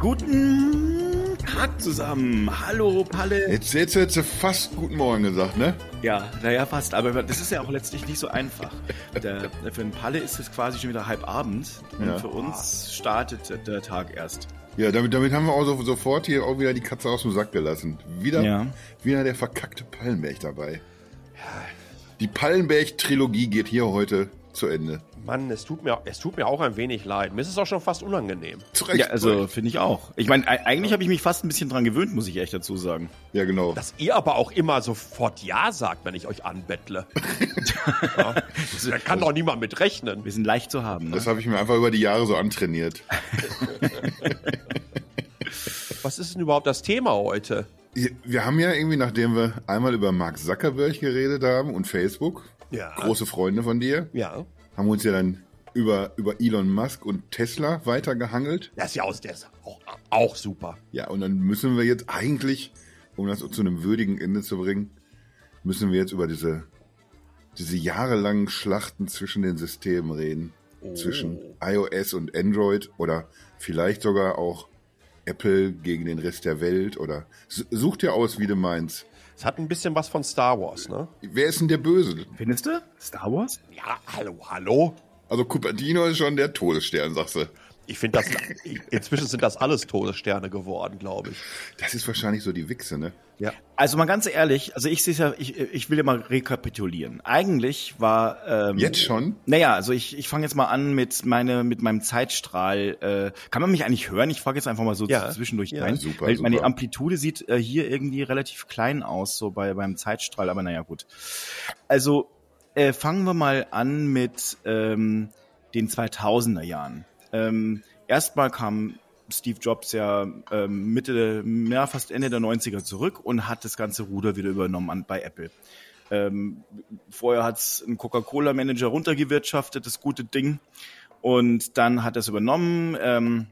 Guten Tag zusammen. Hallo, Palle. Jetzt, jetzt hättest du fast guten Morgen gesagt, ne? Ja, naja, fast. Aber das ist ja auch letztlich nicht so einfach. Der, für den Palle ist es quasi schon wieder halb Abend. Und Ja. für uns startet der Tag erst. Ja, damit, damit haben wir auch so, sofort hier auch wieder die Katze aus dem Sack gelassen. Wieder, Ja. wieder der verkackte Pallenberg dabei. Die Pallenberg-Trilogie geht hier heute zu Ende. Mann, es tut, mir, es tut mir auch ein wenig leid. Mir ist es auch schon fast unangenehm. Zu Recht. Ja, also finde ich auch. Ich meine, eigentlich habe ich mich fast ein bisschen dran gewöhnt, muss ich echt dazu sagen. Ja, genau. Dass ihr aber auch immer sofort Ja sagt, wenn ich euch anbettle. ja. Da kann doch niemand mit rechnen. Wir sind leicht zu haben. Ne? Das habe ich mir einfach über die Jahre so antrainiert. Was ist denn überhaupt das Thema heute? Wir haben ja irgendwie, nachdem wir einmal über Mark Zuckerberg geredet haben und Facebook, Ja. große Freunde von dir, Ja. haben wir uns ja dann über, über Elon Musk und Tesla weitergehangelt. Das ist ja aus der ist auch, auch super. Ja, und dann müssen wir jetzt eigentlich, um das zu einem würdigen Ende zu bringen, müssen wir jetzt über diese, diese jahrelangen Schlachten zwischen den Systemen reden. Zwischen iOS und Android oder vielleicht sogar auch Apple gegen den Rest der Welt oder such dir aus, wie du meinst. Es hat ein bisschen was von Star Wars, ne? Wer ist denn der Böse? Findest du? Star Wars? Ja, hallo, hallo. Also Cupertino ist schon der Todesstern, sagst du. Ich finde das, inzwischen sind das alles Todessterne geworden, glaube ich. Das ist wahrscheinlich so die Wichse, ne? Ja. Also mal ganz ehrlich, also ich sehe ja, ich, ich will ja mal rekapitulieren. Eigentlich war ähm, Jetzt schon? Naja, also ich, ich fange jetzt mal an mit meine mit meinem Zeitstrahl. Äh, kann man mich eigentlich hören? Ich frage jetzt einfach mal so Ja. zwischendurch Ja, rein, super, weil meine super. Amplitude sieht äh, hier irgendwie relativ klein aus, so bei beim Zeitstrahl. Aber naja, gut. Also äh, fangen wir mal an mit ähm, den 2000er Jahren. Ähm, erstmal kam Steve Jobs ja ähm, Mitte, ja, fast Ende der 90er zurück und hat das ganze Ruder wieder übernommen an, bei Apple. Ähm, vorher hat's ein Coca-Cola-Manager runtergewirtschaftet, das gute Ding. Und dann hat er es übernommen. Ähm,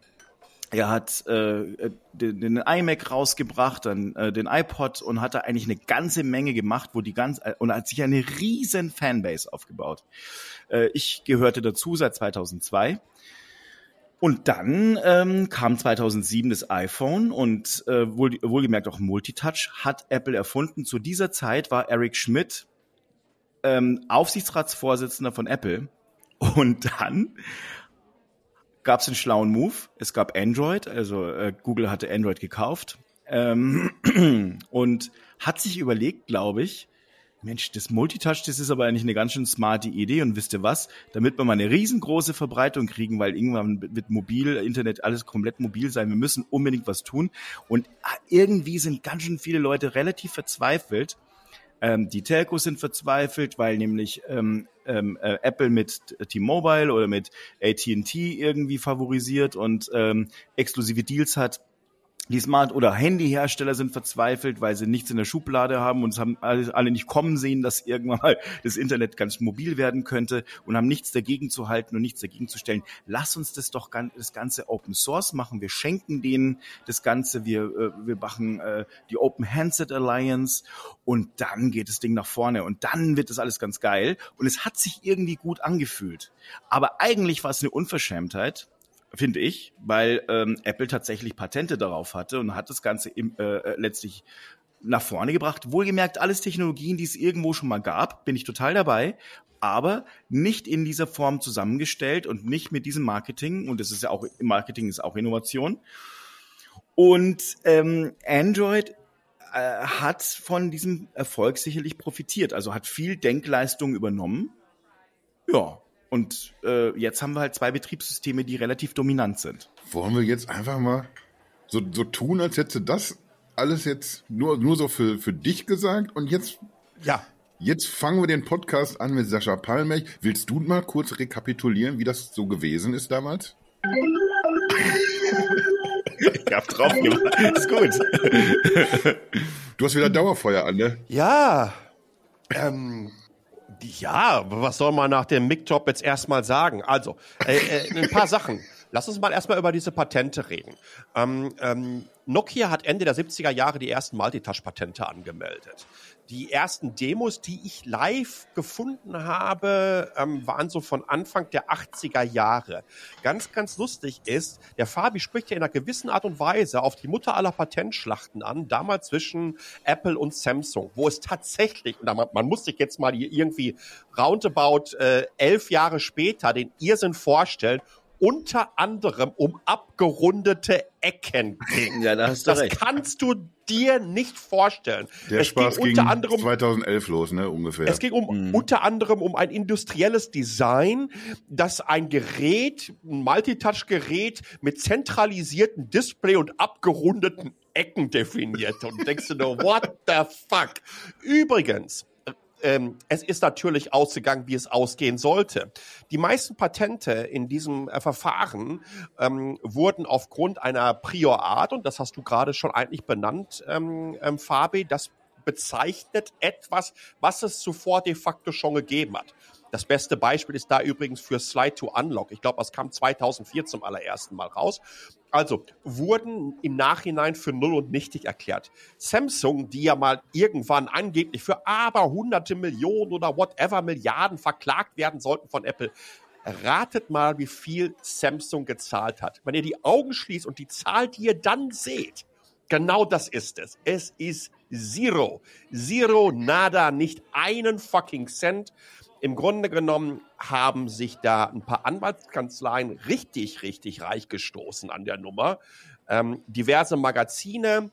er hat äh, den, den iMac rausgebracht, dann äh, den iPod und hat da eigentlich eine ganze Menge gemacht, wo die ganz äh, und hat sich eine riesen Fanbase aufgebaut. Äh, ich gehörte dazu seit 2002. Und dann ähm, kam 2007 das iPhone und äh, wohl, wohlgemerkt auch Multitouch hat Apple erfunden. Zu dieser Zeit war Eric Schmidt ähm, Aufsichtsratsvorsitzender von Apple. Und dann gab es einen schlauen Move. Es gab Android, also äh, Google hatte Android gekauft ähm, und hat sich überlegt, glaube ich, Mensch, das Multitouch, das ist aber eigentlich eine ganz schön smarte Idee und wisst ihr was, damit wir mal eine riesengroße Verbreitung kriegen, weil irgendwann wird mobil, Internet, alles komplett mobil sein, wir müssen unbedingt was tun und ah, irgendwie sind ganz schön viele Leute relativ verzweifelt. Ähm, die Telcos sind verzweifelt, weil nämlich ähm, ähm, äh, Apple mit T-Mobile oder mit AT&T irgendwie favorisiert und ähm, exklusive Deals hat. Die Smart- oder Handyhersteller sind verzweifelt, weil sie nichts in der Schublade haben und es haben alle, nicht kommen sehen, dass irgendwann mal das Internet ganz mobil werden könnte und haben nichts dagegen zu halten und nichts dagegen zu stellen. Lass uns das doch das Ganze Open Source machen. Wir schenken denen das Ganze. Wir, äh, wir machen äh, die Open Handset Alliance und dann geht das Ding nach vorne und dann wird das alles ganz geil. Und es hat sich irgendwie gut angefühlt. Aber eigentlich war es eine Unverschämtheit, finde ich, weil ähm, Apple tatsächlich Patente darauf hatte und hat das Ganze im, äh, letztlich nach vorne gebracht. Wohlgemerkt, alles Technologien, die es irgendwo schon mal gab, bin ich total dabei, aber nicht in dieser Form zusammengestellt und nicht mit diesem Marketing. Und das ist ja auch, Marketing ist auch Innovation. Und ähm, Android äh, hat von diesem Erfolg sicherlich profitiert, also hat viel Denkleistung übernommen. Ja, und äh, jetzt haben wir halt zwei Betriebssysteme, die relativ dominant sind. Wollen wir jetzt einfach mal so, so tun, als hätte das alles jetzt nur, nur so für, für dich gesagt und jetzt, Ja. jetzt fangen wir den Podcast an mit Sascha Palmech. Willst du mal kurz rekapitulieren, wie das so gewesen ist damals? Ich hab drauf gemacht. Ist gut. Du hast wieder Dauerfeuer an, ne? Ja. Ähm, ja, was soll man nach dem Mic-Job jetzt erstmal sagen? Also, äh, äh, ein paar Sachen. Lass uns mal erstmal über diese Patente reden. Ähm, ähm, Nokia hat Ende der 70er Jahre die ersten Multitouch-Patente angemeldet. Die ersten Demos, die ich live gefunden habe, ähm, waren so von Anfang der 80er Jahre. Ganz, ganz lustig ist, der Fabi spricht ja in einer gewissen Art und Weise auf die Mutter aller Patentschlachten an, damals zwischen Apple und Samsung, wo es tatsächlich, und man, man muss sich jetzt mal irgendwie roundabout äh, elf Jahre später den Irrsinn vorstellen, unter anderem um abgerundete Ecken ging. Ja, da hast du das recht. kannst du dir nicht vorstellen. Der es Spaß ging ging, unter anderem 2011 los, ne, ungefähr. es ging um unter anderem um ein industrielles Design, das ein Gerät, ein Multitouch-Gerät mit zentralisiertem Display und abgerundeten Ecken definiert. Und denkst du nur, what the fuck? Übrigens, ähm, es ist natürlich ausgegangen, wie es ausgehen sollte. Die meisten Patente in diesem äh, Verfahren ähm, wurden aufgrund einer Prior Art, und das hast du gerade schon eigentlich benannt, ähm, ähm, Fabi, das bezeichnet etwas, was es zuvor de facto schon gegeben hat. Das beste Beispiel ist da übrigens für Slide to Unlock. Ich glaube, das kam 2004 zum allerersten Mal raus. Also wurden im Nachhinein für null und nichtig erklärt. Samsung, die ja mal irgendwann angeblich für aber hunderte Millionen oder whatever Milliarden verklagt werden sollten von Apple, ratet mal, wie viel Samsung gezahlt hat. Wenn ihr die Augen schließt und die Zahl, die ihr dann seht, genau das ist es. Es ist Zero. Zero, nada, nicht einen fucking Cent. Im Grunde genommen haben sich da ein paar Anwaltskanzleien richtig, richtig reich gestoßen an der Nummer. Ähm, diverse Magazine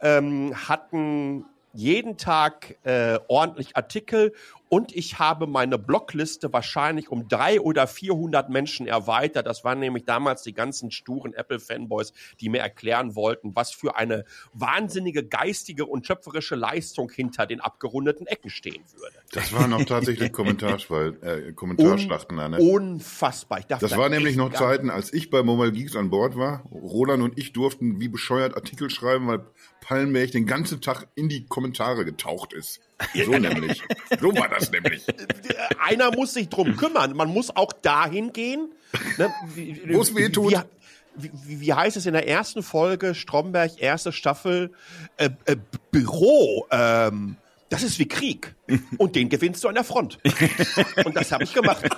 ähm, hatten jeden Tag äh, ordentlich Artikel und ich habe meine Blogliste wahrscheinlich um drei oder 400 Menschen erweitert. Das waren nämlich damals die ganzen sturen Apple-Fanboys, die mir erklären wollten, was für eine wahnsinnige geistige und schöpferische Leistung hinter den abgerundeten Ecken stehen würde. das waren auch tatsächlich Kommentarschwall, äh, Kommentarschlachten. da, ne? Unfassbar. Das war nämlich noch Zeiten, als ich bei Mobile Geeks an Bord war. Roland und ich durften wie bescheuert Artikel schreiben, weil Pallenberg den ganzen Tag in die Kommentare getaucht ist. So nämlich. So war das nämlich. einer muss sich drum kümmern. Man muss auch dahin gehen. Ne? Wie- Wo es weh tut. Wie, wie, wie heißt es in der ersten Folge, Stromberg, erste Staffel, äh, äh, Büro, ähm, das ist wie Krieg. Und den gewinnst du an der Front. Und das habe ich gemacht.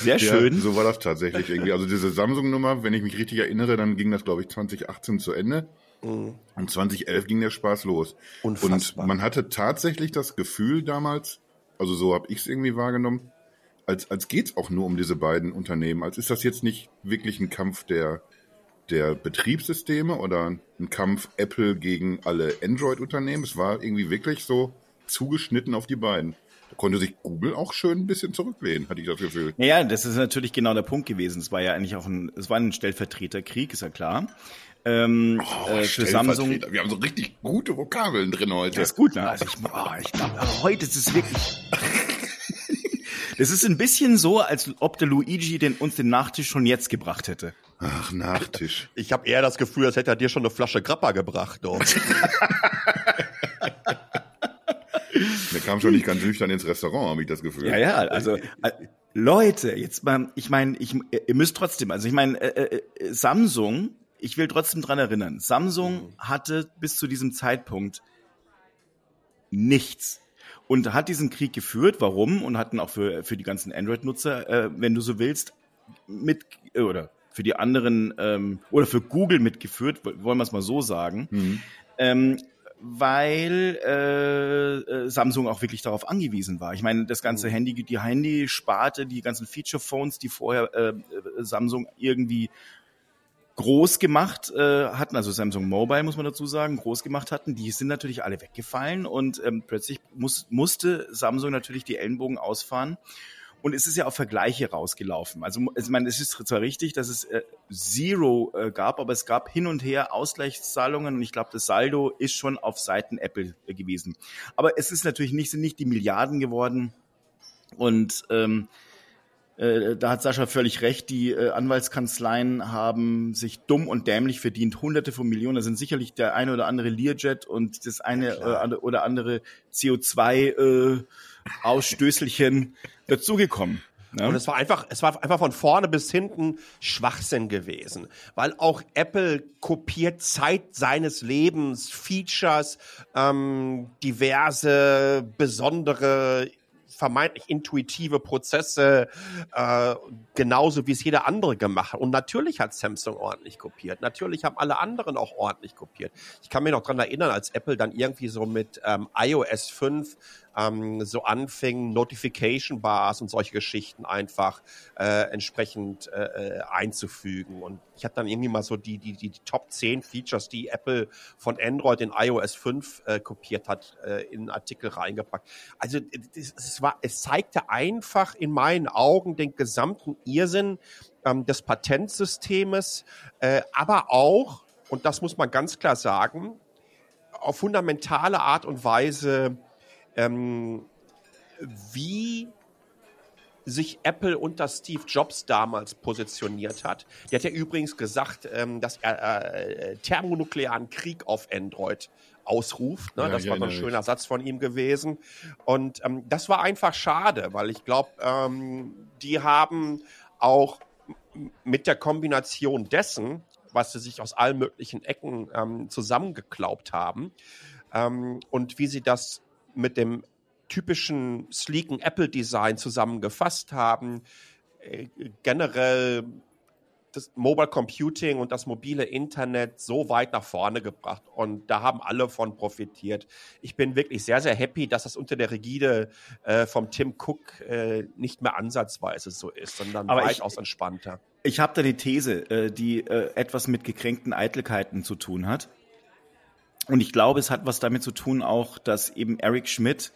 Sehr schön. Ja, so war das tatsächlich irgendwie. Also diese Samsung-Nummer, wenn ich mich richtig erinnere, dann ging das, glaube ich, 2018 zu Ende. Und 2011 ging der Spaß los. Unfassbar. Und man hatte tatsächlich das Gefühl damals, also so habe ich es irgendwie wahrgenommen, als, als geht's auch nur um diese beiden Unternehmen. Als ist das jetzt nicht wirklich ein Kampf der, der Betriebssysteme oder ein Kampf Apple gegen alle Android-Unternehmen. Es war irgendwie wirklich so zugeschnitten auf die beiden. Da konnte sich Google auch schön ein bisschen zurücklehnen, hatte ich das Gefühl. Ja, das ist natürlich genau der Punkt gewesen. Es war ja eigentlich auch ein, es war ein Stellvertreterkrieg, ist ja klar. Ähm, äh, für Samsung. Wir haben so richtig gute Vokabeln drin heute. Das ist gut, ne? Also ich, oh, ich glaube, heute ist es wirklich. Das ist ein bisschen so, als ob der Luigi den, uns den Nachtisch schon jetzt gebracht hätte. Ach, Nachtisch. Ich habe eher das Gefühl, als hätte er dir schon eine Flasche Grappa gebracht. Der kam schon nicht ganz nüchtern ins Restaurant, habe ich das Gefühl. Ja, ja, also äh, Leute, jetzt mal, ich meine, ich, ihr müsst trotzdem, also ich meine, äh, äh, Samsung, ich will trotzdem dran erinnern, Samsung hatte bis zu diesem Zeitpunkt nichts und hat diesen Krieg geführt. Warum? Und hatten auch für für die ganzen Android-Nutzer, äh, wenn du so willst, mit äh, oder für die anderen ähm, oder für Google mitgeführt, wollen wir es mal so sagen. Mhm. Ähm, weil äh, äh, Samsung auch wirklich darauf angewiesen war. Ich meine, das ganze Handy, die Handysparte, die ganzen Feature-Phones, die vorher äh, äh, Samsung irgendwie groß gemacht äh, hatten, also Samsung Mobile muss man dazu sagen, groß gemacht hatten, die sind natürlich alle weggefallen und ähm, plötzlich muss, musste Samsung natürlich die Ellenbogen ausfahren. Und es ist ja auf Vergleiche rausgelaufen. Also ich meine, es ist zwar richtig, dass es äh, Zero äh, gab, aber es gab hin und her Ausgleichszahlungen und ich glaube, das Saldo ist schon auf Seiten Apple äh, gewesen. Aber es ist natürlich nicht, sind nicht die Milliarden geworden. Und ähm, äh, da hat Sascha völlig recht, die äh, Anwaltskanzleien haben sich dumm und dämlich verdient. Hunderte von Millionen, da sind sicherlich der eine oder andere Learjet und das eine äh, ande- oder andere CO2 äh, Ausstößelchen dazugekommen. Ja? Und es war einfach, es war einfach von vorne bis hinten Schwachsinn gewesen, weil auch Apple kopiert Zeit seines Lebens, Features, ähm, diverse besondere vermeintlich intuitive Prozesse, äh, genauso wie es jeder andere gemacht hat. Und natürlich hat Samsung ordentlich kopiert. Natürlich haben alle anderen auch ordentlich kopiert. Ich kann mich noch dran erinnern, als Apple dann irgendwie so mit ähm, iOS 5 ähm, so anfing, Notification Bars und solche Geschichten einfach äh, entsprechend äh, äh, einzufügen. Und ich habe dann irgendwie mal so die, die, die, die Top 10 Features, die Apple von Android in iOS 5 äh, kopiert hat, äh, in einen Artikel reingepackt. Also es, es, war, es zeigte einfach in meinen Augen den gesamten Irrsinn ähm, des Patentsystemes, äh, aber auch, und das muss man ganz klar sagen, auf fundamentale Art und Weise ähm, wie sich Apple unter Steve Jobs damals positioniert hat. Der hat ja übrigens gesagt, ähm, dass er äh, thermonuklearen Krieg auf Android ausruft. Ne? Ja, das war so ein schöner Satz von ihm gewesen. Und ähm, das war einfach schade, weil ich glaube, ähm, die haben auch mit der Kombination dessen, was sie sich aus allen möglichen Ecken ähm, zusammengeklaubt haben ähm, und wie sie das mit dem typischen sleeken Apple-Design zusammengefasst haben. Äh, generell das Mobile Computing und das mobile Internet so weit nach vorne gebracht und da haben alle von profitiert. Ich bin wirklich sehr, sehr happy, dass das unter der Rigide äh, vom Tim Cook äh, nicht mehr ansatzweise so ist, sondern Aber weitaus ich, entspannter. Ich habe da die These, äh, die äh, etwas mit gekränkten Eitelkeiten zu tun hat. Und ich glaube, es hat was damit zu tun auch, dass eben Eric Schmidt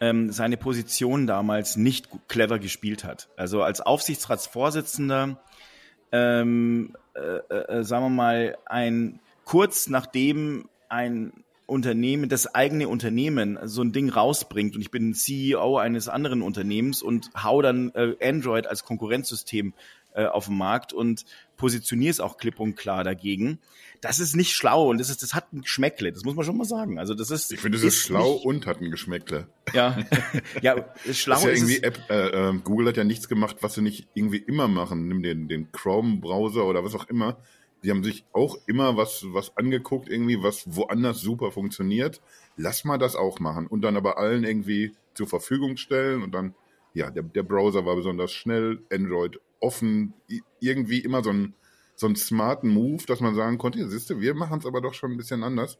ähm, seine Position damals nicht clever gespielt hat. Also als Aufsichtsratsvorsitzender, ähm, äh, äh, sagen wir mal, ein kurz nachdem ein Unternehmen, das eigene Unternehmen so ein Ding rausbringt und ich bin CEO eines anderen Unternehmens und hau dann äh, Android als Konkurrenzsystem äh, auf den Markt und positioniere es auch klipp und klar dagegen. Das ist nicht schlau und das ist, das hat ein Geschmäckle, das muss man schon mal sagen. Also das ist. Ich finde, es ist, ist schlau nicht, und hat ein Geschmäckle. Ja, ja, schlau ist, ja ist irgendwie App, äh, äh, Google hat ja nichts gemacht, was sie nicht irgendwie immer machen. Nimm den, den Chrome-Browser oder was auch immer. Die haben sich auch immer was, was angeguckt, irgendwie, was woanders super funktioniert. Lass mal das auch machen und dann aber allen irgendwie zur Verfügung stellen und dann, ja, der, der Browser war besonders schnell, Android offen, irgendwie immer so ein so einen smarten Move, dass man sagen konnte, ja, siehste, wir machen es aber doch schon ein bisschen anders.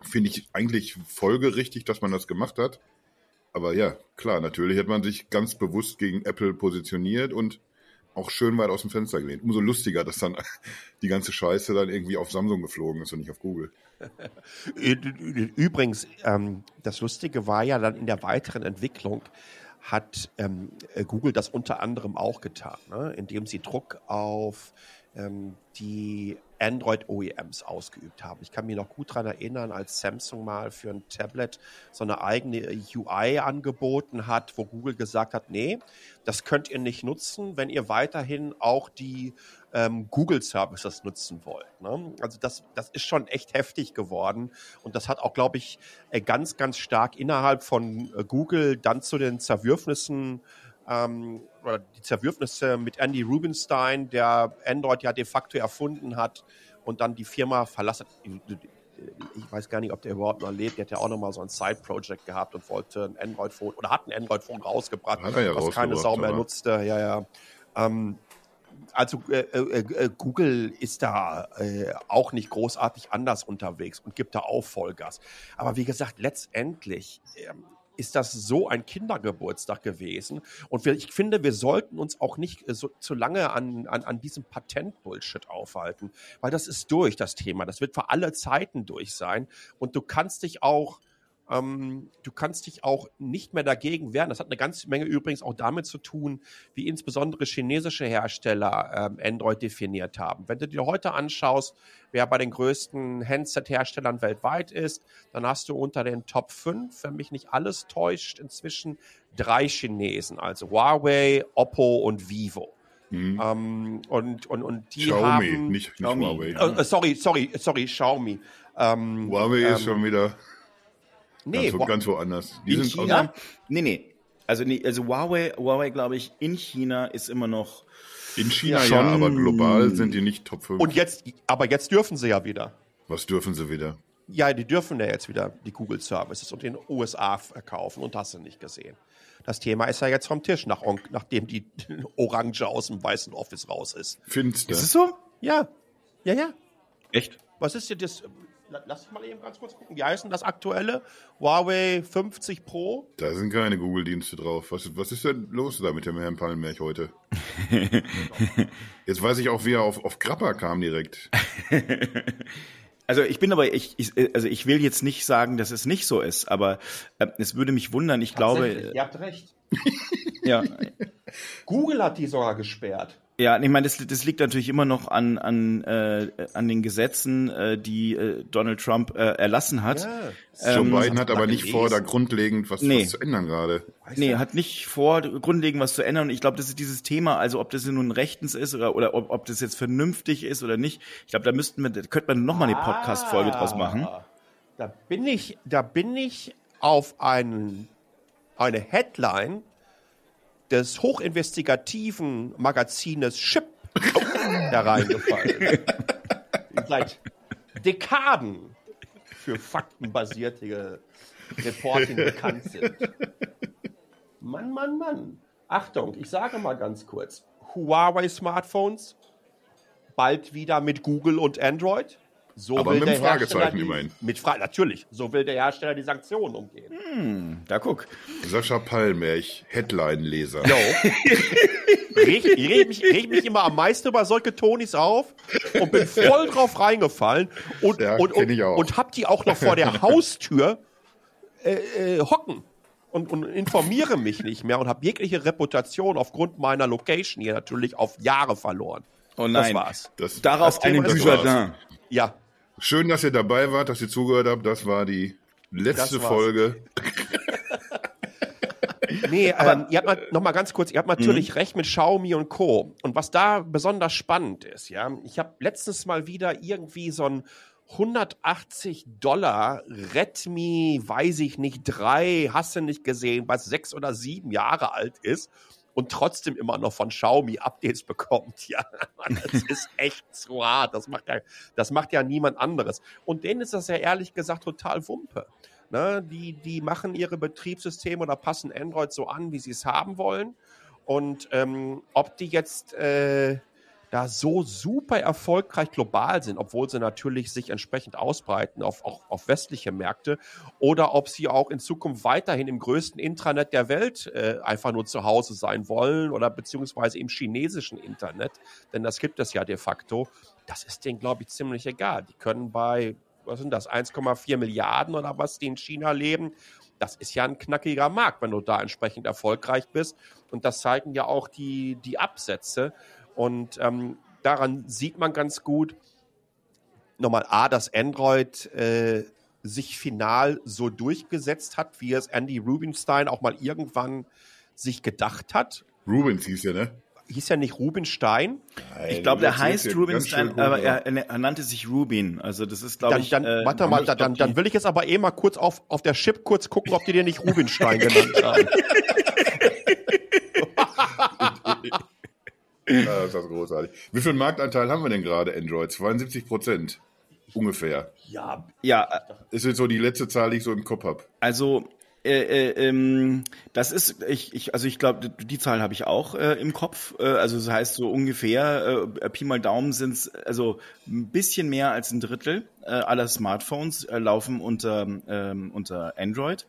Finde ich eigentlich folgerichtig, dass man das gemacht hat. Aber ja, klar, natürlich hat man sich ganz bewusst gegen Apple positioniert und auch schön weit aus dem Fenster gelehnt. Umso lustiger, dass dann die ganze Scheiße dann irgendwie auf Samsung geflogen ist und nicht auf Google. Übrigens, ähm, das Lustige war ja dann in der weiteren Entwicklung, hat ähm, Google das unter anderem auch getan, ne? indem sie Druck auf die Android-OEMs ausgeübt haben. Ich kann mich noch gut daran erinnern, als Samsung mal für ein Tablet so eine eigene UI angeboten hat, wo Google gesagt hat, nee, das könnt ihr nicht nutzen, wenn ihr weiterhin auch die ähm, Google-Services nutzen wollt. Ne? Also das, das ist schon echt heftig geworden und das hat auch, glaube ich, äh, ganz, ganz stark innerhalb von äh, Google dann zu den Zerwürfnissen ähm, oder die Zerwürfnisse mit Andy Rubinstein, der Android ja de facto erfunden hat und dann die Firma verlassen. Ich weiß gar nicht, ob der überhaupt noch lebt. Der hat ja auch noch mal so ein Side-Project gehabt und wollte ein Android-Phone oder hat ein Android-Phone rausgebracht, ja was keine Sau mehr nutzte. Ja, ja. Ähm, also äh, äh, äh, Google ist da äh, auch nicht großartig anders unterwegs und gibt da auch Vollgas. Aber wie gesagt, letztendlich ähm, ist das so ein Kindergeburtstag gewesen. Und wir, ich finde, wir sollten uns auch nicht äh, so, zu lange an, an, an diesem Patent-Bullshit aufhalten, weil das ist durch, das Thema. Das wird für alle Zeiten durch sein. Und du kannst dich auch ähm, du kannst dich auch nicht mehr dagegen wehren. Das hat eine ganze Menge übrigens auch damit zu tun, wie insbesondere chinesische Hersteller ähm, Android definiert haben. Wenn du dir heute anschaust, wer bei den größten Handset-Herstellern weltweit ist, dann hast du unter den Top 5, wenn mich nicht alles täuscht, inzwischen drei Chinesen, also Huawei, Oppo und Vivo. Mhm. Ähm, und, und, und die Xiaomi, haben, nicht, nicht Huawei. Äh, sorry, sorry, sorry, Xiaomi. Ähm, Huawei ist ähm, schon wieder Nee, ganz, ganz woanders. Die in China? Auch, nee, nee. Also, nee, also Huawei, Huawei glaube ich, in China ist immer noch. In China Schon- ja, aber global sind die nicht Top 5. Und jetzt, aber jetzt dürfen sie ja wieder. Was dürfen sie wieder? Ja, die dürfen ja jetzt wieder die Google Services und in den USA verkaufen und hast du nicht gesehen. Das Thema ist ja jetzt vom Tisch, nach, nachdem die Orange aus dem weißen Office raus ist. Finster. Ist es so? Ja, ja, ja. Echt? Was ist denn das? Lass mich mal eben ganz kurz gucken. Wie heißt denn das aktuelle? Huawei 50 Pro? Da sind keine Google-Dienste drauf. Was, was ist denn los da mit dem Herrn Pallenberg heute? Jetzt weiß ich auch, wie er auf, auf Grappa kam direkt. Also ich bin aber, ich, ich, also ich will jetzt nicht sagen, dass es nicht so ist, aber äh, es würde mich wundern. Ich glaube, Ihr habt recht. ja, Google hat die sogar gesperrt. Ja, ich meine, das, das liegt natürlich immer noch an an äh, an den Gesetzen, äh, die äh, Donald Trump äh, erlassen hat. Ja. Joe Ähm, Biden hat aber nicht vor, da grundlegend was, Nee. was zu ändern gerade. Nee, hat nicht vor, grundlegend was zu ändern. Und ich glaube, das ist dieses Thema, also ob das nun rechtens ist oder, oder ob, ob das jetzt vernünftig ist oder nicht. Ich glaube, da müssten wir, da könnte man nochmal eine Podcast-Folge draus machen. Ah, Da bin ich, da bin ich auf einen, eine Headline des hochinvestigativen Magazines Chip hereingefallen. Seit Dekaden für faktenbasierte Reporting bekannt sind. Mann, Mann, Mann. Achtung, ich sage mal ganz kurz. Huawei Smartphones bald wieder mit Google und Android. So Aber will mit der einem Fragezeichen die, immerhin. Mit Fra natürlich. So will der Hersteller die Sanktionen umgehen. Da guck. Sascha Pallenberg, Headline-Leser. Jo. reg, ich reg, mich, reg mich immer am meisten über solche Tonis auf und bin voll drauf reingefallen und, Ja, und, und, ich auch. und hab die auch noch vor der Haustür äh, äh, hocken und, und informiere mich nicht mehr und habe jegliche Reputation aufgrund meiner Location hier natürlich auf Jahre verloren. Oh nein. Das war's. Das, Darauf Das einen ist Dujardin. Ja, Schön, dass ihr dabei wart, dass ihr zugehört habt. Das war die letzte. Folge. Nee, ähm, ihr habt mal, noch mal ganz kurz, ihr habt Mhm. natürlich recht mit Xiaomi und Co. Und was da besonders spannend ist, ja, ich habe letztens mal wieder irgendwie so ein 180 Dollar Redmi, weiß ich nicht, drei, hast du nicht gesehen, was sechs oder sieben Jahre alt ist und trotzdem immer noch von Xiaomi Updates bekommt. Ja, das ist echt zu hart. Das macht ja, das macht ja niemand anderes. Und denen ist das ja ehrlich gesagt total Wumpe. Ne, die, die machen ihre Betriebssysteme oder passen Android so an, wie sie es haben wollen. Und ähm, ob die jetzt äh, da so super erfolgreich global sind, obwohl sie natürlich sich entsprechend ausbreiten auf, auch auf westliche Märkte, oder ob sie auch in Zukunft weiterhin im größten Intranet der Welt äh, einfach nur zu Hause sein wollen oder beziehungsweise im chinesischen Internet, denn das gibt es ja de facto, das ist denen, glaube ich, ziemlich egal. Die können bei, was sind das, 1,4 Milliarden oder was, die in China leben, das ist ja ein knackiger Markt, wenn du da entsprechend erfolgreich bist. Und das zeigen ja auch die, die Absätze. Und ähm, daran sieht man ganz gut, nochmal A, dass Android äh, sich final so durchgesetzt hat, wie es Andy Rubinstein auch mal irgendwann sich gedacht hat. Rubens hieß ja, ne? Hieß ja nicht Rubinstein. Ich glaube, der heißt Rubinstein, schön aber er, er nannte sich Rubin. Also das ist, glaube Dann, ich. dann, äh, warte mal, dann, glaub, dann die- will ich jetzt aber eh mal kurz auf, auf der Chip kurz gucken, ob die dir nicht Rubinstein genannt haben. Ja, das ist das großartig. Wie viel Marktanteil haben wir denn gerade, Android? 72 Prozent. Ungefähr. Ja, Ja, Das ist jetzt so die letzte Zahl, die ich so im Kopf habe. Also äh, äh, ähm, das ist, ich, ich, also ich glaube, die Zahl habe ich auch äh, im Kopf. Äh, also das heißt so ungefähr, äh, Pi mal Daumen sind es also ein bisschen mehr als ein Drittel äh, aller Smartphones äh, laufen unter, ähm, unter Android.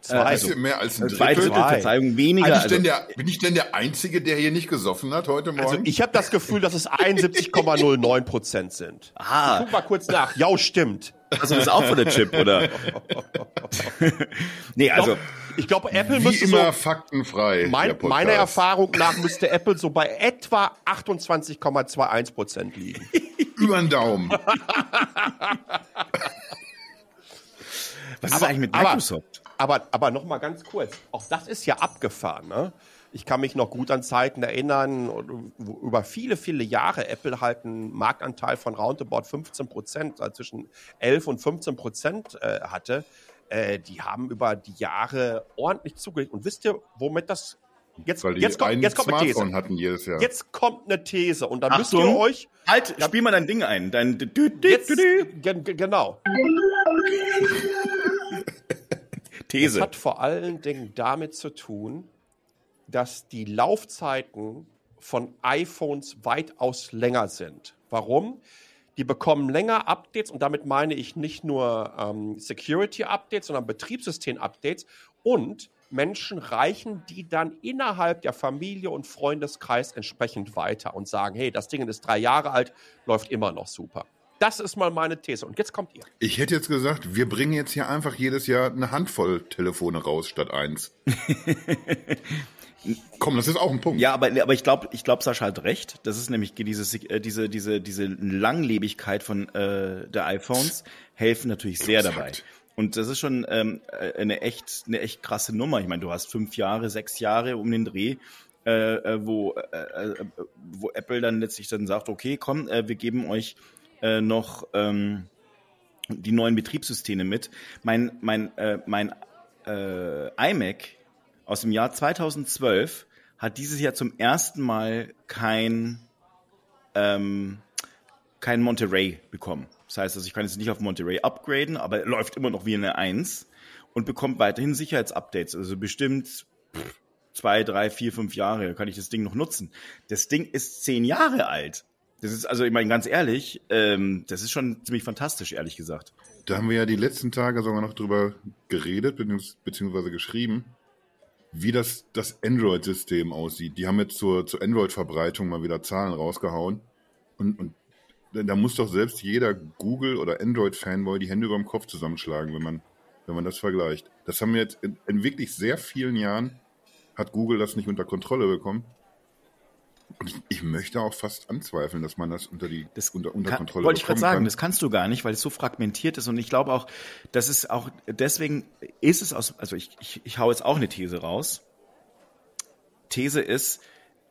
Zwei. also, Bisschen mehr als ein Zwei Drittel. Drittel, Verzeihung, weniger. Bin ich, Also, denn der, bin ich denn der Einzige, der hier nicht gesoffen hat heute Morgen? Also ich habe das Gefühl, dass es 71,09 Prozent sind. ah, Guck mal kurz nach. Ja, stimmt. also das ist auch von der Chip, oder? nee, also Ich glaube, Apple Wie müsste immer so, faktenfrei. mein, meiner Erfahrung nach müsste Apple so bei etwa 28,21 Prozent liegen. Über den Daumen. was ist aber- eigentlich mit aber- Microsoft? Aber, aber noch mal ganz kurz. Auch das ist ja abgefahren. Ne? Ich kann mich noch gut an Zeiten erinnern, wo über viele, viele Jahre Apple halt einen Marktanteil von roundabout 15 Prozent, also zwischen 11 und 15 Prozent äh, hatte. äh, die haben über die Jahre ordentlich zugelegt. Und wisst ihr, womit das Jetzt, Weil die jetzt, kommt, jetzt kommt eine These. Hatten jedes Jahr. Jetzt kommt eine These und dann müsst Achtung. ihr euch Halt, spiel mal dein Ding ein. Dein jetzt dü- genau. Das These. hat vor allen Dingen damit zu tun, dass die Laufzeiten von iPhones weitaus länger sind. Warum? Die bekommen länger Updates und damit meine ich nicht nur ähm, Security-Updates, sondern Betriebssystem-Updates und Menschen reichen die dann innerhalb der Familie und Freundeskreis entsprechend weiter und sagen, hey, das Ding ist drei Jahre alt, läuft immer noch super. Das ist mal meine These. Und jetzt kommt ihr. Ich hätte jetzt gesagt, wir bringen jetzt hier einfach jedes Jahr eine Handvoll Telefone raus statt eins. Komm, das ist auch ein Punkt. Ja, aber, aber ich glaube, ich glaub, Sascha hat recht. Das ist nämlich diese, äh, diese, diese, diese Langlebigkeit von äh, der iPhones helfen natürlich sehr Exakt. dabei. Und das ist schon ähm, äh, eine echt, eine echt krasse Nummer. Ich meine, du hast fünf Jahre, sechs Jahre um den Dreh, äh, äh, wo, äh, äh, wo Apple dann letztlich dann sagt, okay, komm, äh, wir geben euch äh, noch ähm, die neuen Betriebssysteme mit. Mein, mein, äh, mein äh, iMac aus dem Jahr 2012 hat dieses Jahr zum ersten Mal kein, ähm, kein Monterey bekommen. Das heißt, also ich kann jetzt nicht auf Monterey upgraden, aber er läuft immer noch wie eine 1 und bekommt weiterhin Sicherheitsupdates. Also bestimmt pff, zwei, drei, vier, fünf Jahre kann ich das Ding noch nutzen. Das Ding ist zehn Jahre alt. Das ist also, ich meine, ganz ehrlich, ähm, das ist schon ziemlich fantastisch, ehrlich gesagt. Da haben wir ja die letzten Tage sogar noch drüber geredet, beziehungs- beziehungsweise geschrieben, wie das, das Android-System aussieht. Die haben jetzt zur, zur Android-Verbreitung mal wieder Zahlen rausgehauen. Und, und da- da muss doch selbst jeder Google- oder Android-Fanboy die Hände über dem Kopf zusammenschlagen, wenn man, wenn man das vergleicht. Das haben wir jetzt in, in wirklich sehr vielen Jahren, hat Google das nicht unter Kontrolle bekommen. Und ich, ich möchte auch fast anzweifeln, dass man das unter die Das unter, unter kann, Kontrolle wollte ich gerade sagen, kann. das kannst du gar nicht, weil es so fragmentiert ist. Und ich glaube auch, das ist auch, deswegen ist es aus, also ich, ich, ich hau jetzt auch eine These raus. These ist,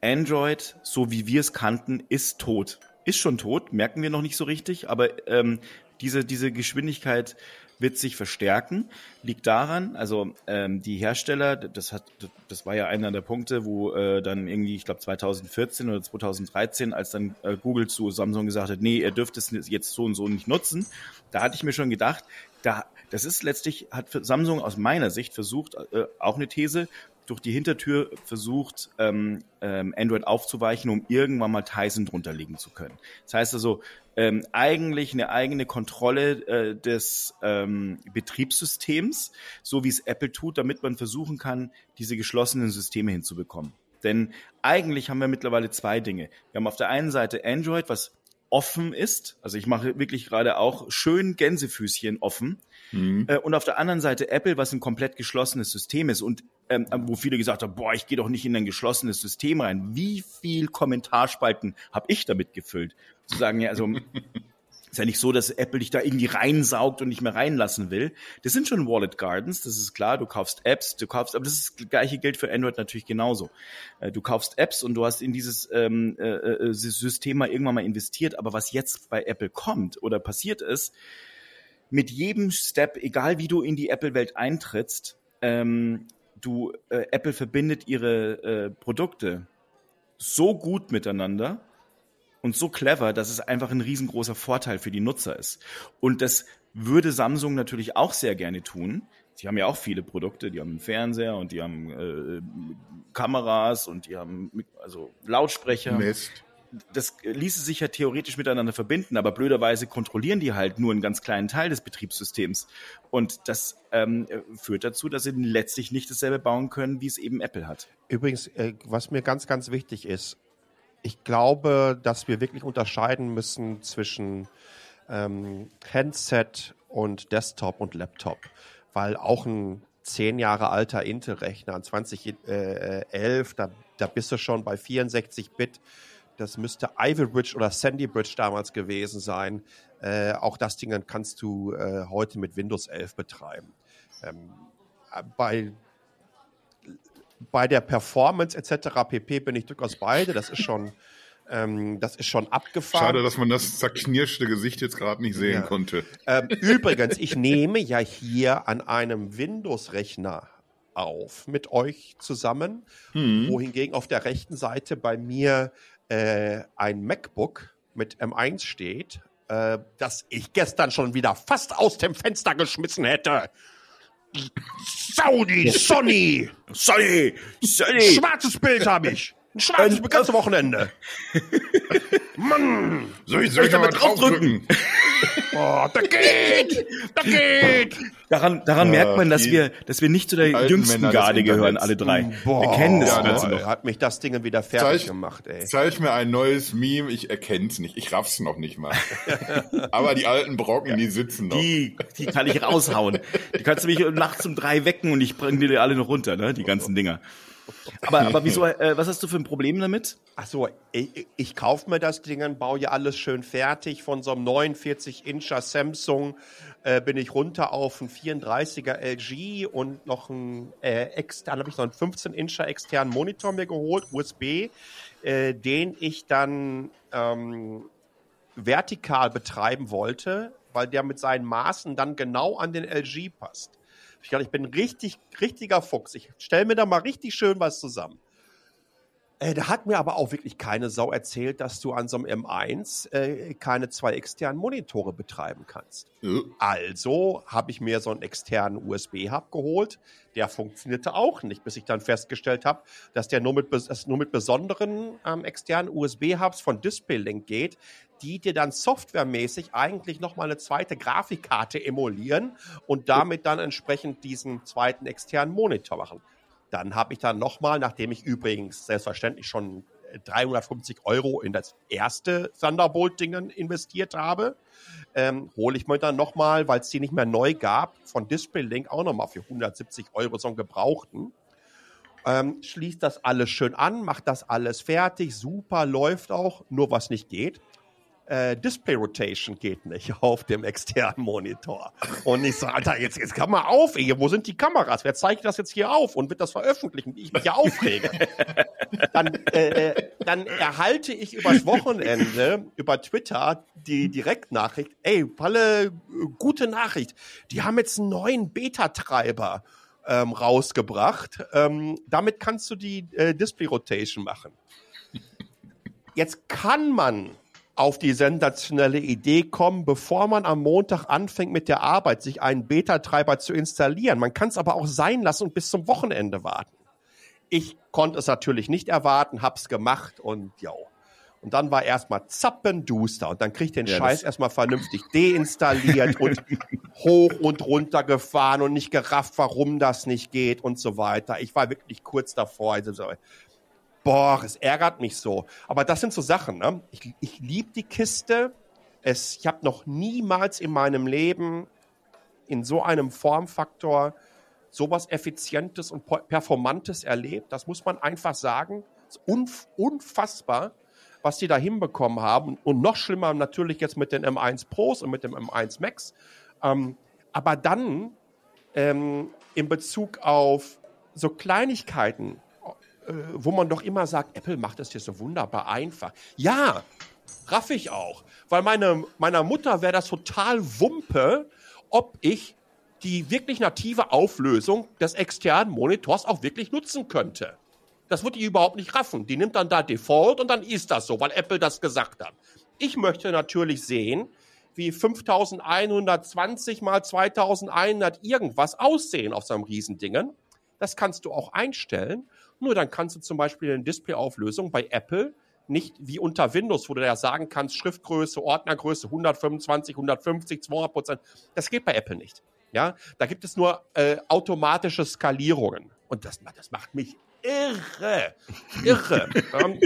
Android, so wie wir es kannten, ist tot. Ist schon tot, merken wir noch nicht so richtig, aber ähm, diese, diese Geschwindigkeit wird sich verstärken. Liegt daran, also ähm, die Hersteller, das hat, das war ja einer der Punkte, wo äh, dann irgendwie, ich glaube 2014 oder 2013, als dann äh, Google zu Samsung gesagt hat, nee, ihr dürft es jetzt so und so nicht nutzen, da hatte ich mir schon gedacht, da, das ist letztlich, hat Samsung aus meiner Sicht versucht, äh, auch eine These, durch die Hintertür versucht, ähm, ähm, Android aufzuweichen, um irgendwann mal Tyson drunter legen zu können. Das heißt also, ähm, eigentlich eine eigene Kontrolle äh, des ähm, Betriebssystems, so wie es Apple tut, damit man versuchen kann, diese geschlossenen Systeme hinzubekommen. Denn eigentlich haben wir mittlerweile zwei Dinge. Wir haben auf der einen Seite Android, was offen ist. Also ich mache wirklich gerade auch schön Gänsefüßchen offen. Mhm. Äh, und auf der anderen Seite Apple, was ein komplett geschlossenes System ist und ähm, wo viele gesagt haben, boah, ich gehe doch nicht in ein geschlossenes System rein. Wie viel Kommentarspalten habe ich damit gefüllt? Zu sagen, ja, also ist ja nicht so, dass Apple dich da irgendwie reinsaugt und nicht mehr reinlassen will. Das sind schon Wallet Gardens, das ist klar. Du kaufst Apps, du kaufst, aber das, ist, das gleiche gilt für Android natürlich genauso. Äh, Du kaufst Apps und du hast in dieses ähm, äh, äh, System mal irgendwann mal investiert. Aber was jetzt bei Apple kommt oder passiert ist, mit jedem Step, egal wie du in die Apple-Welt eintrittst, ähm, du äh, Apple verbindet ihre äh, Produkte so gut miteinander und so clever, dass es einfach ein riesengroßer Vorteil für die Nutzer ist. Und das würde Samsung natürlich auch sehr gerne tun. Sie haben ja auch viele Produkte, die haben einen Fernseher und die haben äh, Kameras und die haben also Lautsprecher Nest. Das ließe sich ja theoretisch miteinander verbinden, aber blöderweise kontrollieren die halt nur einen ganz kleinen Teil des Betriebssystems. Und das ähm, führt dazu, dass sie letztlich nicht dasselbe bauen können, wie es eben Apple hat. Übrigens, äh, was mir ganz, ganz wichtig ist, ich glaube, dass wir wirklich unterscheiden müssen zwischen ähm, Handset und Desktop und Laptop, weil auch ein zehn Jahre alter Intel-Rechner, ein 2011, da, da bist du schon bei 64 Bit. Das müsste Ivy Bridge oder Sandy Bridge damals gewesen sein. Äh, auch das Ding kannst du äh, heute mit Windows 11 betreiben. Ähm, bei bei der Performance etc. pp. bin ich durchaus beide. Das ist schon Ähm, das ist schon abgefahren. Schade, dass man das zerknirschte Gesicht jetzt gerade nicht sehen Ja. konnte. Ähm, übrigens, ich nehme ja hier an einem Windows-Rechner auf mit euch zusammen, Hm. wohingegen auf der rechten Seite bei mir äh, ein MacBook mit M1 steht, äh, das ich gestern schon wieder fast aus dem Fenster geschmissen hätte. Saudi, Sonny, Sorry, sorry. schwarzes Bild habe ich. Ein schwarzes ganze Wochenende. Mann, Soll ich, soll ich da mal mal draufdrücken? oh, da geht, da geht. Daran, daran Ja, merkt man, dass die- wir, dass wir nicht zu der jüngsten Männer Garde gehören, alle drei. Boah, wir kennen das Ja, Ganze noch. Hat mich das Ding wieder fertig Zeig- gemacht, ey. Zeig mir ein neues Meme, ich erkenn's nicht. Ich raff's noch nicht mal. Aber die alten Brocken, die sitzen noch. Die, die kann ich raushauen. Die kannst du mich nachts um drei wecken und ich bringe die alle noch runter, ne? Die ganzen Dinger. Aber, aber wieso, äh, was hast du für ein Problem damit? Ach so, ich, ich kaufe mir das Ding, und baue ja alles schön fertig. Von so einem 49-Incher Samsung äh, bin ich runter auf einen 34er LG und noch einen äh, extern, habe ich noch einen 15-Incher externen Monitor mir geholt, USB, äh, den ich dann ähm, vertikal betreiben wollte, weil der mit seinen Maßen dann genau an den LG passt. Ich, bin richtig, richtiger Fuchs. Ich stelle mir da mal richtig schön was zusammen. Äh, da hat mir aber auch wirklich keine Sau erzählt, dass du an so einem M1 äh, keine zwei externen Monitore betreiben kannst. Äh, Also habe ich mir so einen externen USB-Hub geholt. Der funktionierte auch nicht, bis ich dann festgestellt habe, dass der nur mit, dass nur mit besonderen ähm, externen USB-Hubs von DisplayLink geht, die dir dann softwaremäßig eigentlich nochmal eine zweite Grafikkarte emulieren und damit dann entsprechend diesen zweiten externen Monitor machen. Dann habe ich dann nochmal, nachdem ich übrigens selbstverständlich schon 350 Euro in das erste Thunderbolt-Dingen investiert habe, ähm, hole ich mir dann nochmal, weil es die nicht mehr neu gab, von DisplayLink auch nochmal für 170 Euro so einen gebrauchten. Ähm, schließt das alles schön an, macht das alles fertig, super, läuft auch, nur was nicht geht. Äh, Display Rotation geht nicht auf dem externen Monitor. Und ich so, Alter, jetzt, jetzt kann mal auf, ey, wo sind die Kameras? Wer zeigt das jetzt hier auf und wird das veröffentlichen, wie ich mich ja aufrege? dann, äh, äh, dann erhalte ich übers Wochenende über Twitter die Direktnachricht, ey, Palle, gute Nachricht. Die haben jetzt einen neuen Beta-Treiber ähm, rausgebracht. Ähm, damit kannst du die äh, Display Rotation machen. Jetzt kann man auf die sensationelle Idee kommen, bevor man am Montag anfängt mit der Arbeit, sich einen Beta-Treiber zu installieren. Man kann es aber auch sein lassen und bis zum Wochenende warten. Ich konnte es natürlich nicht erwarten, hab's gemacht und ja. Und dann war erstmal zappenduster und dann krieg ich den Ja, Scheiß erstmal vernünftig deinstalliert und hoch und runter gefahren und nicht gerafft, warum das nicht geht und so weiter. Ich war wirklich kurz davor. Also so, boah, es ärgert mich so. Aber das sind so Sachen, ne? Ich, ich liebe die Kiste. Es, ich habe noch niemals in meinem Leben in so einem Formfaktor sowas Effizientes und Performantes erlebt. Das muss man einfach sagen. Es ist unf unfassbar, was die da hinbekommen haben. Und noch schlimmer natürlich jetzt mit den M1 Pros und mit dem M1 Max. Ähm, aber dann ähm, in Bezug auf so Kleinigkeiten, wo man doch immer sagt, Apple macht das hier so wunderbar einfach. Ja, raff ich auch. Weil meine, meiner Mutter wäre das total Wumpe, ob ich die wirklich native Auflösung des externen Monitors auch wirklich nutzen könnte. Das wird die überhaupt nicht raffen. Die nimmt dann da Default und dann ist das so, weil Apple das gesagt hat. Ich möchte natürlich sehen, wie 5120 mal 2100 irgendwas aussehen auf so einem Riesendingen. Das kannst du auch einstellen. Nur dann kannst du zum Beispiel eine Displayauflösung bei Apple nicht wie unter Windows, wo du ja sagen kannst, Schriftgröße, Ordnergröße 125, 150, 200 Prozent. Das geht bei Apple nicht. Ja, da gibt es nur äh, automatische Skalierungen. Und das, das macht mich irre. Irre. ähm,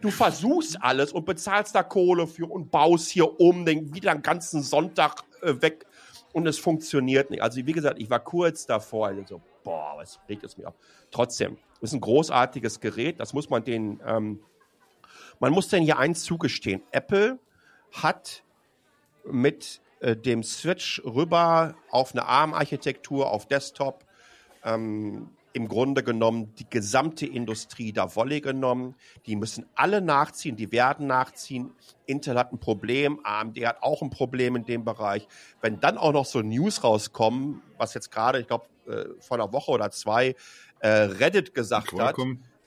du versuchst alles und bezahlst da Kohle für und baust hier um, den wieder einen ganzen Sonntag äh, weg und es funktioniert nicht. Also wie gesagt, ich war kurz davor, also boah, was regt es mir auf. Trotzdem, ist ein großartiges Gerät, das muss man den, ähm, man muss denn hier eins zugestehen. Apple hat mit äh, dem Switch rüber auf eine ARM-Architektur, auf Desktop, ähm, im Grunde genommen die gesamte Industrie da Wolle genommen. Die müssen alle nachziehen, die werden nachziehen. Intel hat ein Problem, AMD hat auch ein Problem in dem Bereich. Wenn dann auch noch so News rauskommen, was jetzt gerade, ich glaube, äh, vor einer Woche oder zwei äh, Reddit gesagt hat,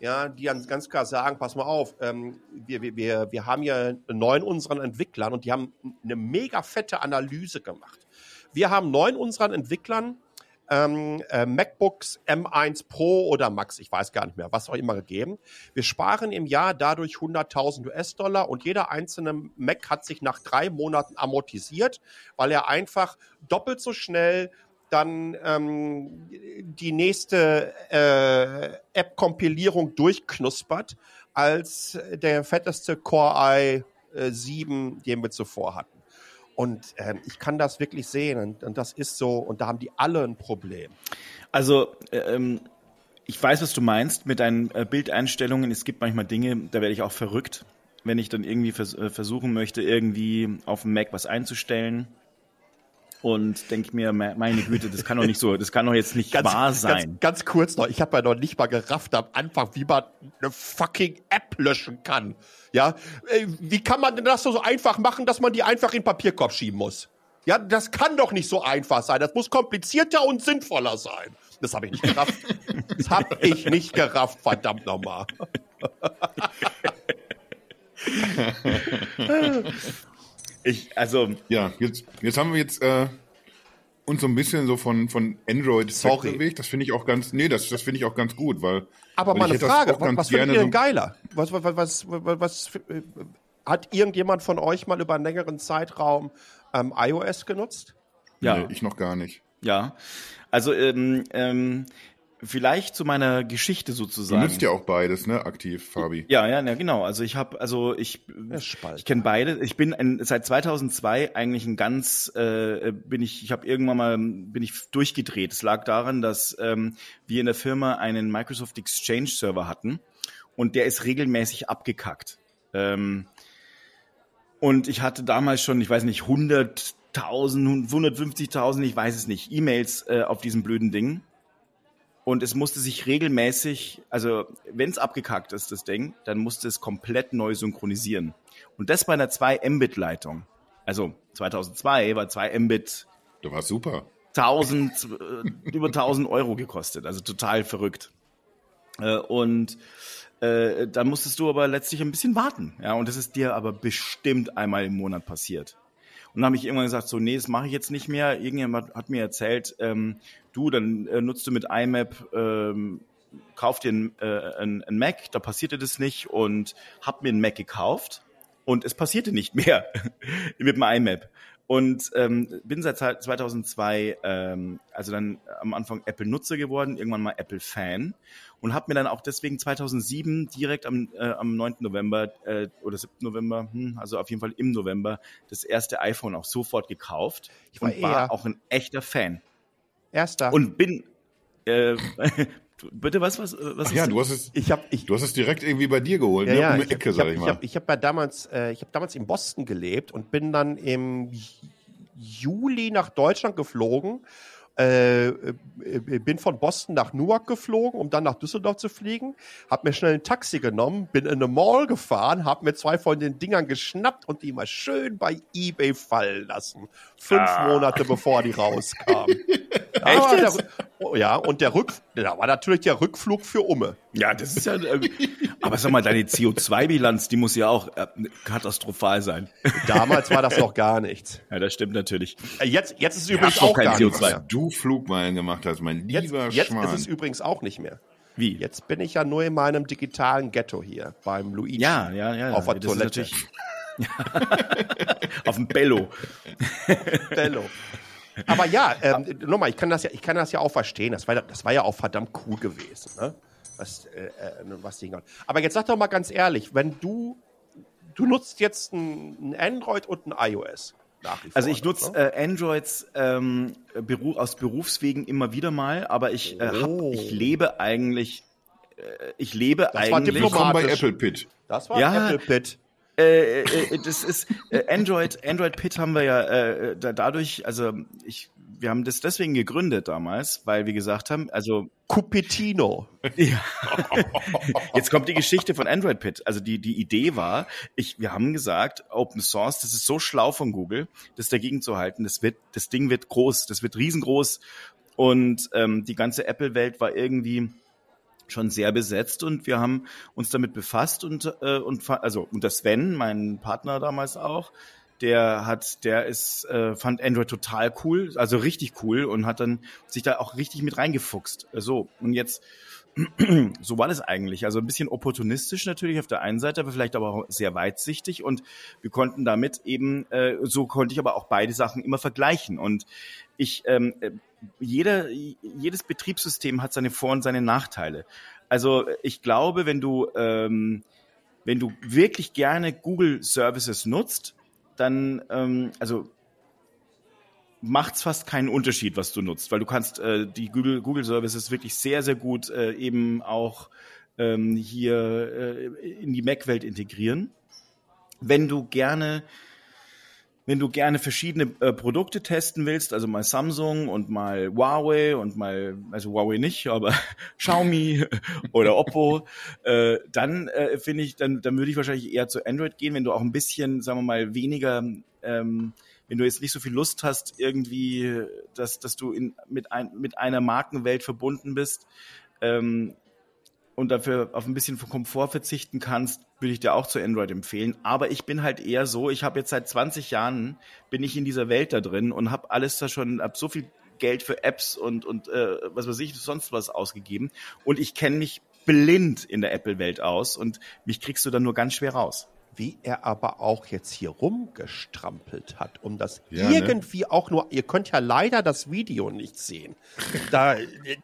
ja, die ganz klar sagen, pass mal auf, ähm, wir, wir, wir haben hier neun unseren Entwicklern und die haben eine mega fette Analyse gemacht. Wir haben neun unseren Entwicklern ähm, äh, MacBooks M1 Pro oder Max, ich weiß gar nicht mehr, was auch immer gegeben. Wir sparen im Jahr dadurch 100.000 US-Dollar und jeder einzelne Mac hat sich nach drei Monaten amortisiert, weil er einfach doppelt so schnell dann ähm, die nächste äh, App-Kompilierung durchknuspert als der fetteste Core i7, äh, den wir zuvor hatten. Und äh, ich kann das wirklich sehen und, und, das ist so und da haben die alle ein Problem. Also ähm, ich weiß, was du meinst mit deinen äh, Bildeinstellungen. Es gibt manchmal Dinge, da werde ich auch verrückt, wenn ich dann irgendwie vers äh, versuchen möchte, irgendwie auf dem Mac was einzustellen und denke mir, meine Güte, das kann doch nicht so, das kann doch jetzt nicht ganz, wahr sein. Ganz, ganz kurz noch, ich habe ja noch nicht mal gerafft am Anfang, wie man eine fucking App löschen kann. Ja, äh, wie kann man denn das so einfach machen, dass man die einfach in den Papierkorb schieben muss? Ja, das kann doch nicht so einfach sein. Das muss komplizierter und sinnvoller sein. Das habe ich nicht gerafft. Das habe ich nicht gerafft, verdammt nochmal. Ich, also. Ja, jetzt, jetzt haben wir jetzt äh, uns so ein bisschen so von, von Android Sorry. bewegt. Das finde ich auch ganz, nee, das, das finde ich auch ganz gut, weil. Aber mal eine Frage, was, was findet ihr denn geiler? Was, was, was, was, was, hat irgendjemand von euch mal über einen längeren Zeitraum ähm, iOS genutzt? Ja. Nee, ich noch gar nicht. Ja. Also, ähm, ähm, vielleicht zu meiner Geschichte sozusagen. Du nutzt ja auch beides, ne, aktiv, Fabi. Ja, ja, ja, genau. Also ich habe, also ich, ich kenne beide. Ich bin ein, seit 2002 eigentlich ein ganz, äh, bin ich, ich habe irgendwann mal, bin ich durchgedreht. Es lag daran, dass ähm, wir in der Firma einen Microsoft Exchange Server hatten und der ist regelmäßig abgekackt. Ähm, und ich hatte damals schon, ich weiß nicht, 100.000, 150.000, ich weiß es nicht, E-Mails äh, auf diesem blöden Ding und es musste sich regelmäßig, also wenn es abgekackt ist, das Ding, dann musste es komplett neu synchronisieren. Und das bei einer 2 Mbit-Leitung. Also 2002 war 2 Mbit. Du warst super. 1000, äh, über 1000 Euro gekostet. Also total verrückt. Äh, und äh, dann musstest du aber letztlich ein bisschen warten. Ja, und das ist dir aber bestimmt einmal im Monat passiert. Und habe ich irgendwann gesagt, so, nee, das mache ich jetzt nicht mehr. Irgendjemand hat mir erzählt, ähm, du, dann äh, nutzt du mit IMAP, ähm, kauf dir ein, äh, ein, ein Mac, da passierte das nicht und hab mir ein Mac gekauft und es passierte nicht mehr mit dem IMAP. Und ähm, bin seit 2002, ähm, also dann am Anfang Apple-Nutzer geworden, irgendwann mal Apple-Fan und habe mir dann auch deswegen 2007 direkt am, äh, am 9. November äh, oder 7. November, hm, also auf jeden Fall im November, das erste iPhone auch sofort gekauft ich war und war auch ein echter Fan. Erster. Und bin äh, Bitte was, was, was Ach ja, du hast es. Ich hab, ich, du hast es direkt irgendwie bei dir geholt, ja, ne? Ja, um die Ecke, ich hab, sag ich mal. Ich habe ich hab ja damals, äh, ich habe damals in Boston gelebt und bin dann im Juli nach Deutschland geflogen äh, äh, bin von Boston nach Newark geflogen, um dann nach Düsseldorf zu fliegen, habe mir schnell ein Taxi genommen, bin in eine Mall gefahren, habe mir zwei von den Dingern geschnappt und die mal schön bei eBay fallen lassen. Fünf ah. Monate bevor die rauskamen. Echt der, oh, ja, und der Rück, da war natürlich der Rückflug für Umme. Ja, das ist ja, äh, aber sag mal, deine CO2-Bilanz, die muss ja auch äh, katastrophal sein. Damals war das noch gar nichts. Ja, das stimmt natürlich. Äh, jetzt, jetzt ist es übrigens auch kein gar CO2. Mehr. Du Flugmeilen gemacht hast, mein lieber jetzt, Schwan. Jetzt ist es übrigens auch nicht mehr. Wie? Jetzt bin ich ja nur in meinem digitalen Ghetto hier beim Luigi. Ja, ja, ja. Auf der Toilette. Auf dem Bello. Bello. Aber ja, ähm, nochmal, ich kann das ja, ich kann das ja auch verstehen. Das war, das war ja auch verdammt cool gewesen, ne? Was, äh, äh was die Aber jetzt sag doch mal ganz ehrlich, wenn du, du nutzt jetzt ein, ein Android und ein iOS. Nach wie vor, also ich nutze ne? äh, Androids ähm, Beruf, aus Berufswegen immer wieder mal, aber ich, äh, hab, oh. ich lebe eigentlich, äh, ich lebe das eigentlich. War bei Apple Pit. Das war ja, Apple Pit. Äh, äh, äh, das ist äh, Android, Android Pit haben wir ja äh, da, dadurch, also ich wir haben das deswegen gegründet damals, weil wir gesagt haben, also Cupertino. ja. Jetzt kommt die Geschichte von Android Pit. Also die die Idee war, ich wir haben gesagt, Open Source, das ist so schlau von Google, das dagegen zu halten. Das wird das Ding wird groß, das wird riesengroß und ähm, die ganze Apple Welt war irgendwie schon sehr besetzt und wir haben uns damit befasst und äh, und also und das Sven, mein Partner damals auch, der hat, der ist, äh, fand Android total cool, also richtig cool und hat dann sich da auch richtig mit reingefuchst. So und jetzt so war das eigentlich. Also ein bisschen opportunistisch natürlich auf der einen Seite, aber vielleicht aber auch sehr weitsichtig. Und wir konnten damit eben, äh, so konnte ich aber auch beide Sachen immer vergleichen. Und ich, ähm, äh, jeder, jedes Betriebssystem hat seine Vor- und seine Nachteile. Also ich glaube, wenn du, ähm, wenn du wirklich gerne Google Services nutzt, dann, ähm, also macht's fast keinen Unterschied, was du nutzt, weil du kannst äh, die Google, Google Services wirklich sehr, sehr gut äh, eben auch ähm, hier äh, in die Mac-Welt integrieren. Wenn du gerne wenn du gerne verschiedene äh, Produkte testen willst, also mal Samsung und mal Huawei und mal, also Huawei nicht, aber Xiaomi oder Oppo, äh, dann äh, finde ich, dann, dann würde ich wahrscheinlich eher zu Android gehen, wenn du auch ein bisschen, sagen wir mal, weniger ähm, wenn du jetzt nicht so viel Lust hast, irgendwie, dass, dass du in, mit, ein, mit einer Markenwelt verbunden bist ähm, und dafür auf ein bisschen von Komfort verzichten kannst, würde ich dir auch zu Android empfehlen. Aber ich bin halt eher so, ich habe jetzt seit 20 Jahren, bin ich in dieser Welt da drin und habe alles da schon, habe so viel Geld für Apps und, und äh, was weiß ich, sonst was ausgegeben. Und ich kenne mich blind in der Apple-Welt aus und mich kriegst du dann nur ganz schwer raus wie er aber auch jetzt hier rumgestrampelt hat, um das ja, ne? irgendwie ne? auch nur, ihr könnt ja leider das Video nicht sehen. Da,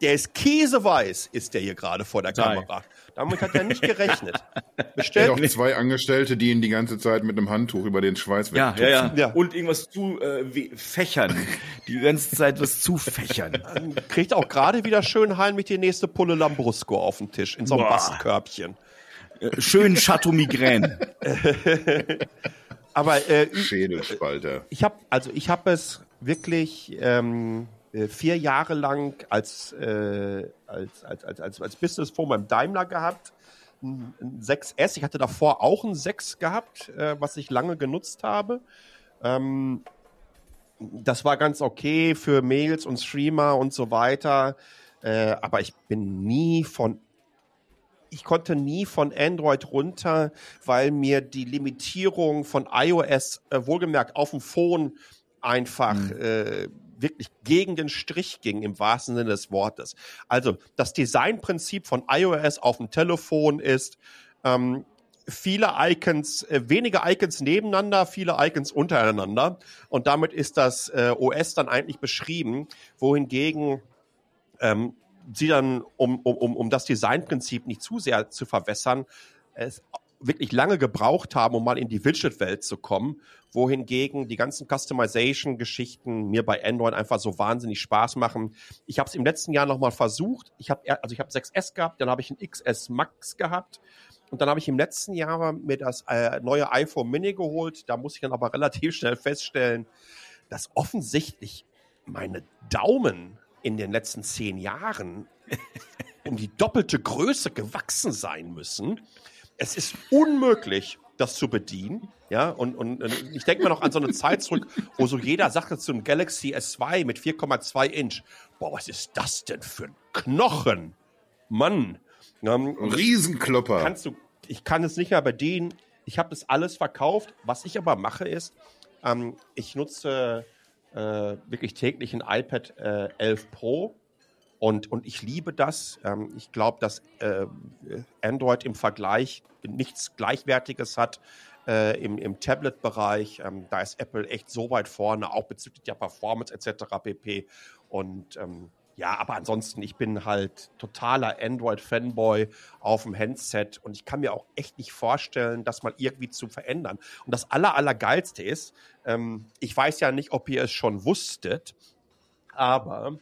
der ist käseweiß, ist der hier gerade vor der Nein. Kamera. Damit hat er nicht gerechnet. Bestellt auch zwei Angestellte, die ihn die ganze Zeit mit einem Handtuch über den Schweiß ja, ja, ja, ja. Und irgendwas zu äh, fächern. Die ganze Zeit was zu fächern. Kriegt auch gerade wieder schön heimlich die nächste Pulle Lambrusco auf den Tisch in so einem Bastkörbchen. Äh, schön Chateau Migraine. Aber äh, Schädelspalter. Ich habe also ich habe es wirklich ähm, äh, vier Jahre lang als, äh, als, als, als, als, als Business Phone beim Daimler gehabt. Ein, ein 6S. Ich hatte davor auch ein 6 gehabt, äh, was ich lange genutzt habe. Ähm, das war ganz okay für Mails und Streamer und so weiter. Äh, aber ich bin nie von ich konnte nie von Android runter, weil mir die Limitierung von iOS, äh, wohlgemerkt auf dem Phone, einfach mhm. äh, wirklich gegen den Strich ging im wahrsten Sinne des Wortes. Also das Designprinzip von iOS auf dem Telefon ist ähm, viele Icons, äh, wenige Icons nebeneinander, viele Icons untereinander und damit ist das äh, OS dann eigentlich beschrieben, wohingegen ähm, sie dann, um, um, um das Designprinzip nicht zu sehr zu verwässern, es wirklich lange gebraucht haben, um mal in die Widget-Welt zu kommen, wohingegen die ganzen Customization-Geschichten mir bei Android einfach so wahnsinnig Spaß machen. Ich habe es im letzten Jahr nochmal versucht. Ich habe also ich habe 6S gehabt, dann habe ich ein XS Max gehabt und dann habe ich im letzten Jahr mir das äh, neue iPhone Mini geholt. Da muss ich dann aber relativ schnell feststellen, dass offensichtlich meine Daumen in den letzten zehn Jahren um die doppelte Größe gewachsen sein müssen. Es ist unmöglich, das zu bedienen. Ja, und, und, und ich denke mir noch an so eine Zeit zurück, wo so jeder sagte zum Galaxy S2 mit 4,2 Inch, boah, was ist das denn für ein Knochen? Mann. Ähm, Riesenklopper. Kannst du, ich kann es nicht mehr bedienen. Ich habe das alles verkauft. Was ich aber mache ist, ähm, ich nutze äh, wirklich täglich ein iPad äh, 11 Pro. Und, und ich liebe das. Ähm, ich glaube, dass äh, Android im Vergleich nichts Gleichwertiges hat äh, im, im Tablet-Bereich. Ähm, da ist Apple echt so weit vorne, auch bezüglich der Performance etc. pp. Und ähm, ja, aber ansonsten, ich bin halt totaler Android-Fanboy auf dem Handset und ich kann mir auch echt nicht vorstellen, das mal irgendwie zu verändern. Und das Aller, Allergeilste ist, ähm, ich weiß ja nicht, ob ihr es schon wusstet, aber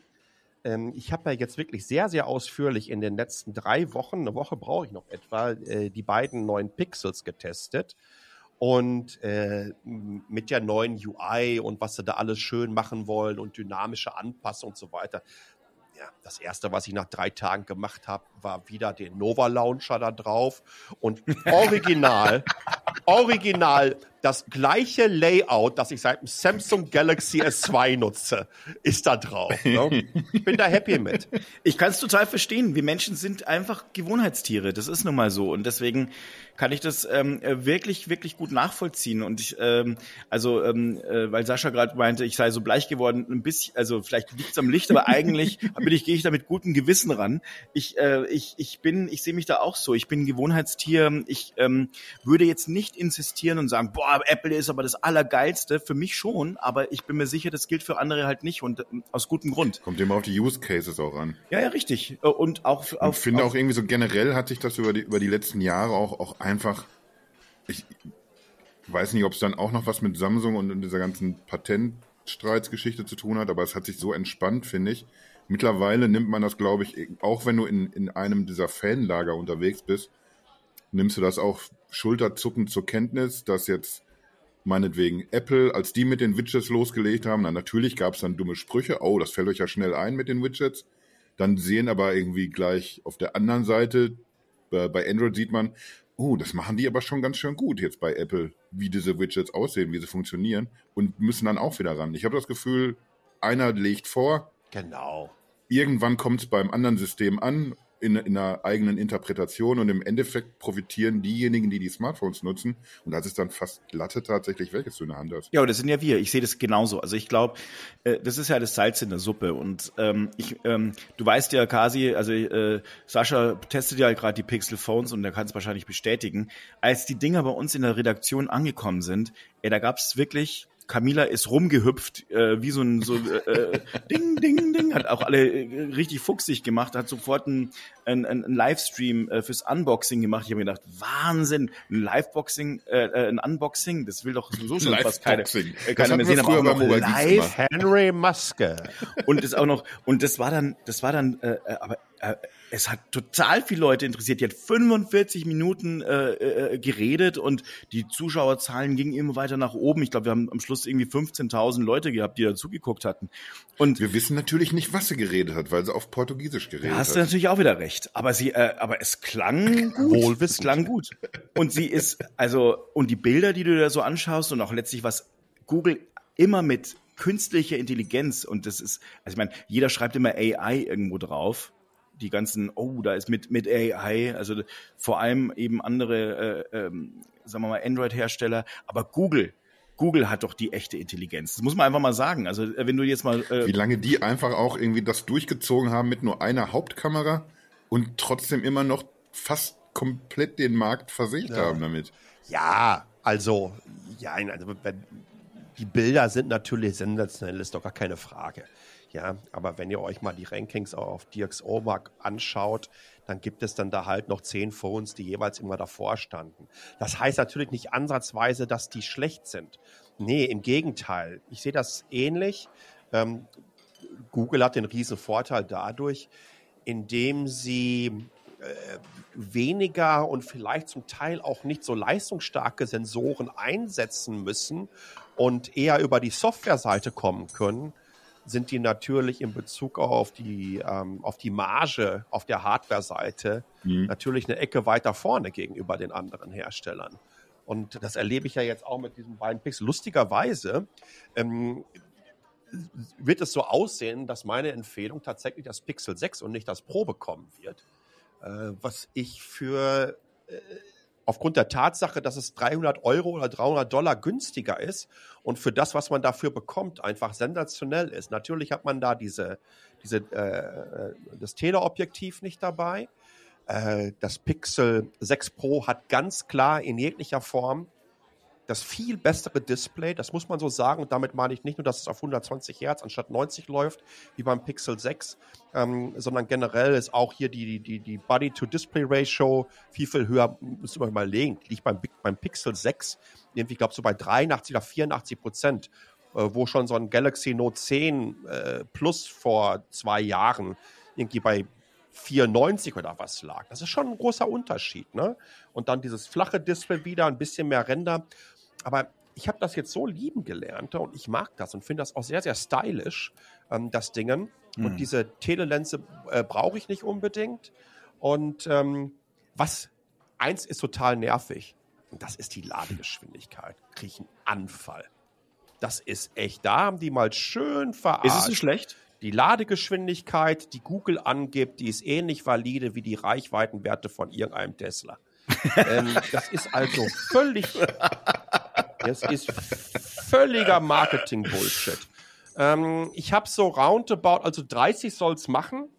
ähm, ich habe ja jetzt wirklich sehr, sehr ausführlich in den letzten drei Wochen, eine Woche brauche ich noch etwa, äh, die beiden neuen Pixels getestet. Und äh, mit der neuen UI und was sie da alles schön machen wollen und dynamische Anpassung und so weiter. Ja, das erste, was ich nach drei Tagen gemacht habe, war wieder den Nova Launcher da drauf und original, original das gleiche Layout, das ich seit dem Samsung Galaxy S2 nutze, ist da drauf. Ne? Ich bin da happy mit. Ich kann es total verstehen. Wir Menschen sind einfach Gewohnheitstiere. Das ist nun mal so. Und deswegen kann ich das ähm, wirklich, wirklich gut nachvollziehen. Und ich, ähm, also, ähm, äh, weil Sascha gerade meinte, ich sei so bleich geworden, ein bisschen, also vielleicht liegt es am Licht, aber eigentlich bin ich, gehe ich da mit gutem Gewissen ran. Ich, äh, ich, ich bin, ich sehe mich da auch so. Ich bin Gewohnheitstier. Ich ähm, würde jetzt nicht insistieren und sagen, boah, Apple ist aber das Allergeilste. Für mich schon, aber ich bin mir sicher, das gilt für andere halt nicht und ähm, aus gutem Grund. Kommt immer auf die Use Cases auch an. Ja, ja, richtig. Äh, und auch auf. Ich finde auch irgendwie so generell hat sich das über die, über die letzten Jahre auch, auch einfach. Ich weiß nicht, ob es dann auch noch was mit Samsung und dieser ganzen Patentstreitsgeschichte zu tun hat, aber es hat sich so entspannt, finde ich. Mittlerweile nimmt man das, glaube ich, auch wenn du in, in einem dieser Fanlager unterwegs bist, nimmst du das auch schulterzuckend zur Kenntnis, dass jetzt meinetwegen Apple, als die mit den Widgets losgelegt haben, dann natürlich gab es dann dumme Sprüche, oh, das fällt euch ja schnell ein mit den Widgets. Dann sehen aber irgendwie gleich auf der anderen Seite, bei Android sieht man, oh, das machen die aber schon ganz schön gut jetzt bei Apple, wie diese Widgets aussehen, wie sie funktionieren und müssen dann auch wieder ran. Ich habe das Gefühl, einer legt vor. Genau. Irgendwann kommt es beim anderen System an in, in einer eigenen Interpretation und im Endeffekt profitieren diejenigen, die die Smartphones nutzen. Und das ist dann fast Latte tatsächlich, welches du in der Hand hast. Ja, und das sind ja wir. Ich sehe das genauso. Also ich glaube, äh, das ist ja das Salz in der Suppe. Und ähm, ich, ähm, du weißt ja, Kasi, also äh, Sascha testet ja gerade die Pixel Phones und der kann es wahrscheinlich bestätigen. Als die Dinger bei uns in der Redaktion angekommen sind, ey, da gab es wirklich Camila ist rumgehüpft, äh, wie so ein so äh, äh, Ding, Ding, Ding, hat auch alle äh, richtig fuchsig gemacht, hat sofort ein, ein, ein Livestream äh, fürs Unboxing gemacht. Ich habe mir gedacht, Wahnsinn, ein Liveboxing, äh, äh, ein Unboxing, das will doch sowieso schon fast keine, äh, keine mehr sehen, aber auch noch live. Henry Muske. Und das auch noch, und das war dann, das war dann, äh, äh aber äh, es hat total viele Leute interessiert. Die hat 45 Minuten äh, äh, geredet und die Zuschauerzahlen gingen immer weiter nach oben. Ich glaube, wir haben am Schluss irgendwie 15.000 Leute gehabt, die da zugeguckt hatten. Und wir wissen natürlich nicht, was sie geredet hat, weil sie auf Portugiesisch geredet da hat. hast du natürlich auch wieder recht. Aber sie, äh, aber es klang gut. Wohlwissend. Es klang gut. Und sie ist, also, und die Bilder, die du da so anschaust und auch letztlich was Google immer mit künstlicher Intelligenz und das ist, also ich meine, jeder schreibt immer AI irgendwo drauf die ganzen, oh, da ist mit, mit AI, also vor allem eben andere, äh, ähm, sagen wir mal, Android-Hersteller, aber Google, Google hat doch die echte Intelligenz. Das muss man einfach mal sagen. Also äh, wenn du jetzt mal. Äh Wie lange die einfach auch irgendwie das durchgezogen haben mit nur einer Hauptkamera und trotzdem immer noch fast komplett den Markt versiegt ja. haben damit. Ja, also, ja, also die Bilder sind natürlich sensationell, ist doch gar keine Frage. Ja, aber wenn ihr euch mal die Rankings auf DxO-Mark anschaut, dann gibt es dann da halt noch zehn Phones, die jeweils immer davor standen. Das heißt natürlich nicht ansatzweise, dass die schlecht sind. Nee, im Gegenteil. Ich sehe das ähnlich. Ähm, Google hat den riesen Vorteil dadurch, indem sie äh, weniger und vielleicht zum Teil auch nicht so leistungsstarke Sensoren einsetzen müssen und eher über die Softwareseite kommen können, sind die natürlich in Bezug auf die, ähm, auf die Marge auf der Hardware-Seite mhm. natürlich eine Ecke weiter vorne gegenüber den anderen Herstellern. Und das erlebe ich ja jetzt auch mit diesen beiden Pixel. Lustigerweise ähm, wird es so aussehen, dass meine Empfehlung tatsächlich das Pixel 6 und nicht das Pro bekommen wird. Äh, was ich für äh, aufgrund der Tatsache, dass es 300 Euro oder 300 Dollar günstiger ist und für das, was man dafür bekommt, einfach sensationell ist. Natürlich hat man da diese, diese, äh, das Teleobjektiv nicht dabei. Äh, das Pixel 6 Pro hat ganz klar in jeglicher Form das viel bessere Display, das muss man so sagen. Und damit meine ich nicht nur, dass es auf 120 Hertz anstatt 90 läuft, wie beim Pixel 6, ähm, sondern generell ist auch hier die, die, die Body-to-Display-Ratio viel, viel höher. Müssen wir mal legen. Liegt beim, beim Pixel 6 irgendwie, ich glaube, so bei 83 oder 84 Prozent, äh, wo schon so ein Galaxy Note 10 äh, Plus vor zwei Jahren irgendwie bei 94 oder was lag. Das ist schon ein großer Unterschied. Ne? Und dann dieses flache Display wieder, ein bisschen mehr Ränder. Aber ich habe das jetzt so lieben gelernt und ich mag das und finde das auch sehr, sehr stylisch, ähm, das Dingen. Mhm. Und diese Telelense äh, brauche ich nicht unbedingt. Und ähm, was eins ist total nervig, und das ist die Ladegeschwindigkeit. Kriege ich einen Anfall. Das ist echt, da haben die mal schön verarscht. Ist es so schlecht? Die Ladegeschwindigkeit, die Google angibt, die ist ähnlich valide wie die Reichweitenwerte von irgendeinem Tesla. ähm, das ist also völlig, das ist völliger Marketing-Bullshit. Ähm, ich habe so roundabout, also 30 soll es machen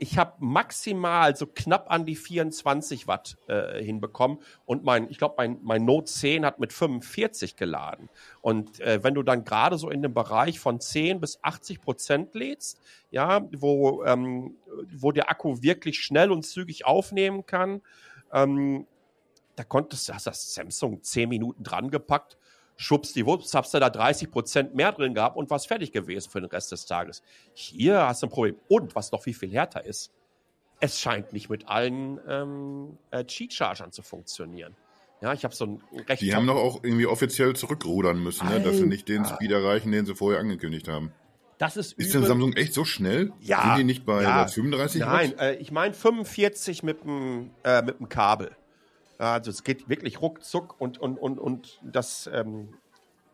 ich habe maximal so knapp an die 24 Watt äh, hinbekommen und mein, ich glaube, mein, mein Note 10 hat mit 45 geladen. Und äh, wenn du dann gerade so in dem Bereich von 10 bis 80 Prozent lädst, ja, wo, ähm, wo der Akku wirklich schnell und zügig aufnehmen kann, ähm, da konntest du, hast das Samsung 10 Minuten dran gepackt schwuppsdiwupps, hast du da 30 Prozent mehr drin gehabt und warst fertig gewesen für den Rest des Tages. Hier hast du ein Problem. Und was noch viel, viel härter ist, es scheint nicht mit allen ähm, äh, Cheat-Chargern zu funktionieren. Ja, ich habe so ein recht. Die haben doch auch irgendwie offiziell zurückrudern müssen, ne? dass sie nicht den Speed erreichen, den sie vorher angekündigt haben. Das ist ist denn Samsung echt so schnell? Ja. Sind die nicht bei ja, 35 Nein, äh, ich meine 45 mit dem äh, mit dem Kabel. Also es geht wirklich ruckzuck und, und, und, und das, ähm,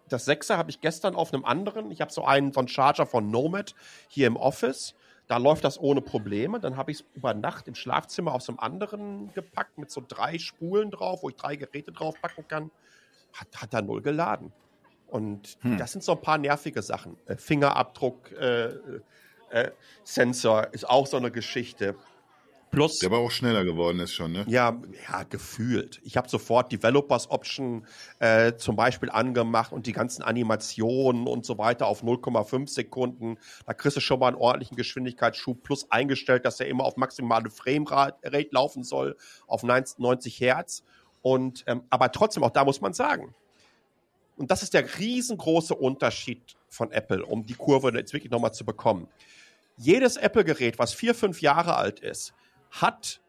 das Sechser habe ich gestern auf einem anderen. Ich habe so einen von Charger von Nomad hier im Office. Da läuft das ohne Probleme. Dann habe ich es über Nacht im Schlafzimmer auf so einem anderen gepackt mit so drei Spulen drauf, wo ich drei Geräte drauf packen kann. Hat, hat er null geladen. Und hm. das sind so ein paar nervige Sachen. Äh, Fingerabdruck, äh, äh, Sensor ist auch so eine Geschichte. Plus, der aber auch schneller geworden ist schon, ne? Ja, ja, gefühlt. Ich habe sofort Developers Option äh, zum Beispiel angemacht und die ganzen Animationen und so weiter auf 0,5 Sekunden. Da kriegst du schon mal einen ordentlichen Geschwindigkeitsschub plus eingestellt, dass er immer auf maximale Framerate laufen soll, auf 90 Hertz. Und ähm, aber trotzdem, auch da muss man sagen, und das ist der riesengroße Unterschied von Apple, um die Kurve jetzt wirklich nochmal zu bekommen. Jedes Apple-Gerät, was vier, fünf Jahre alt ist, hat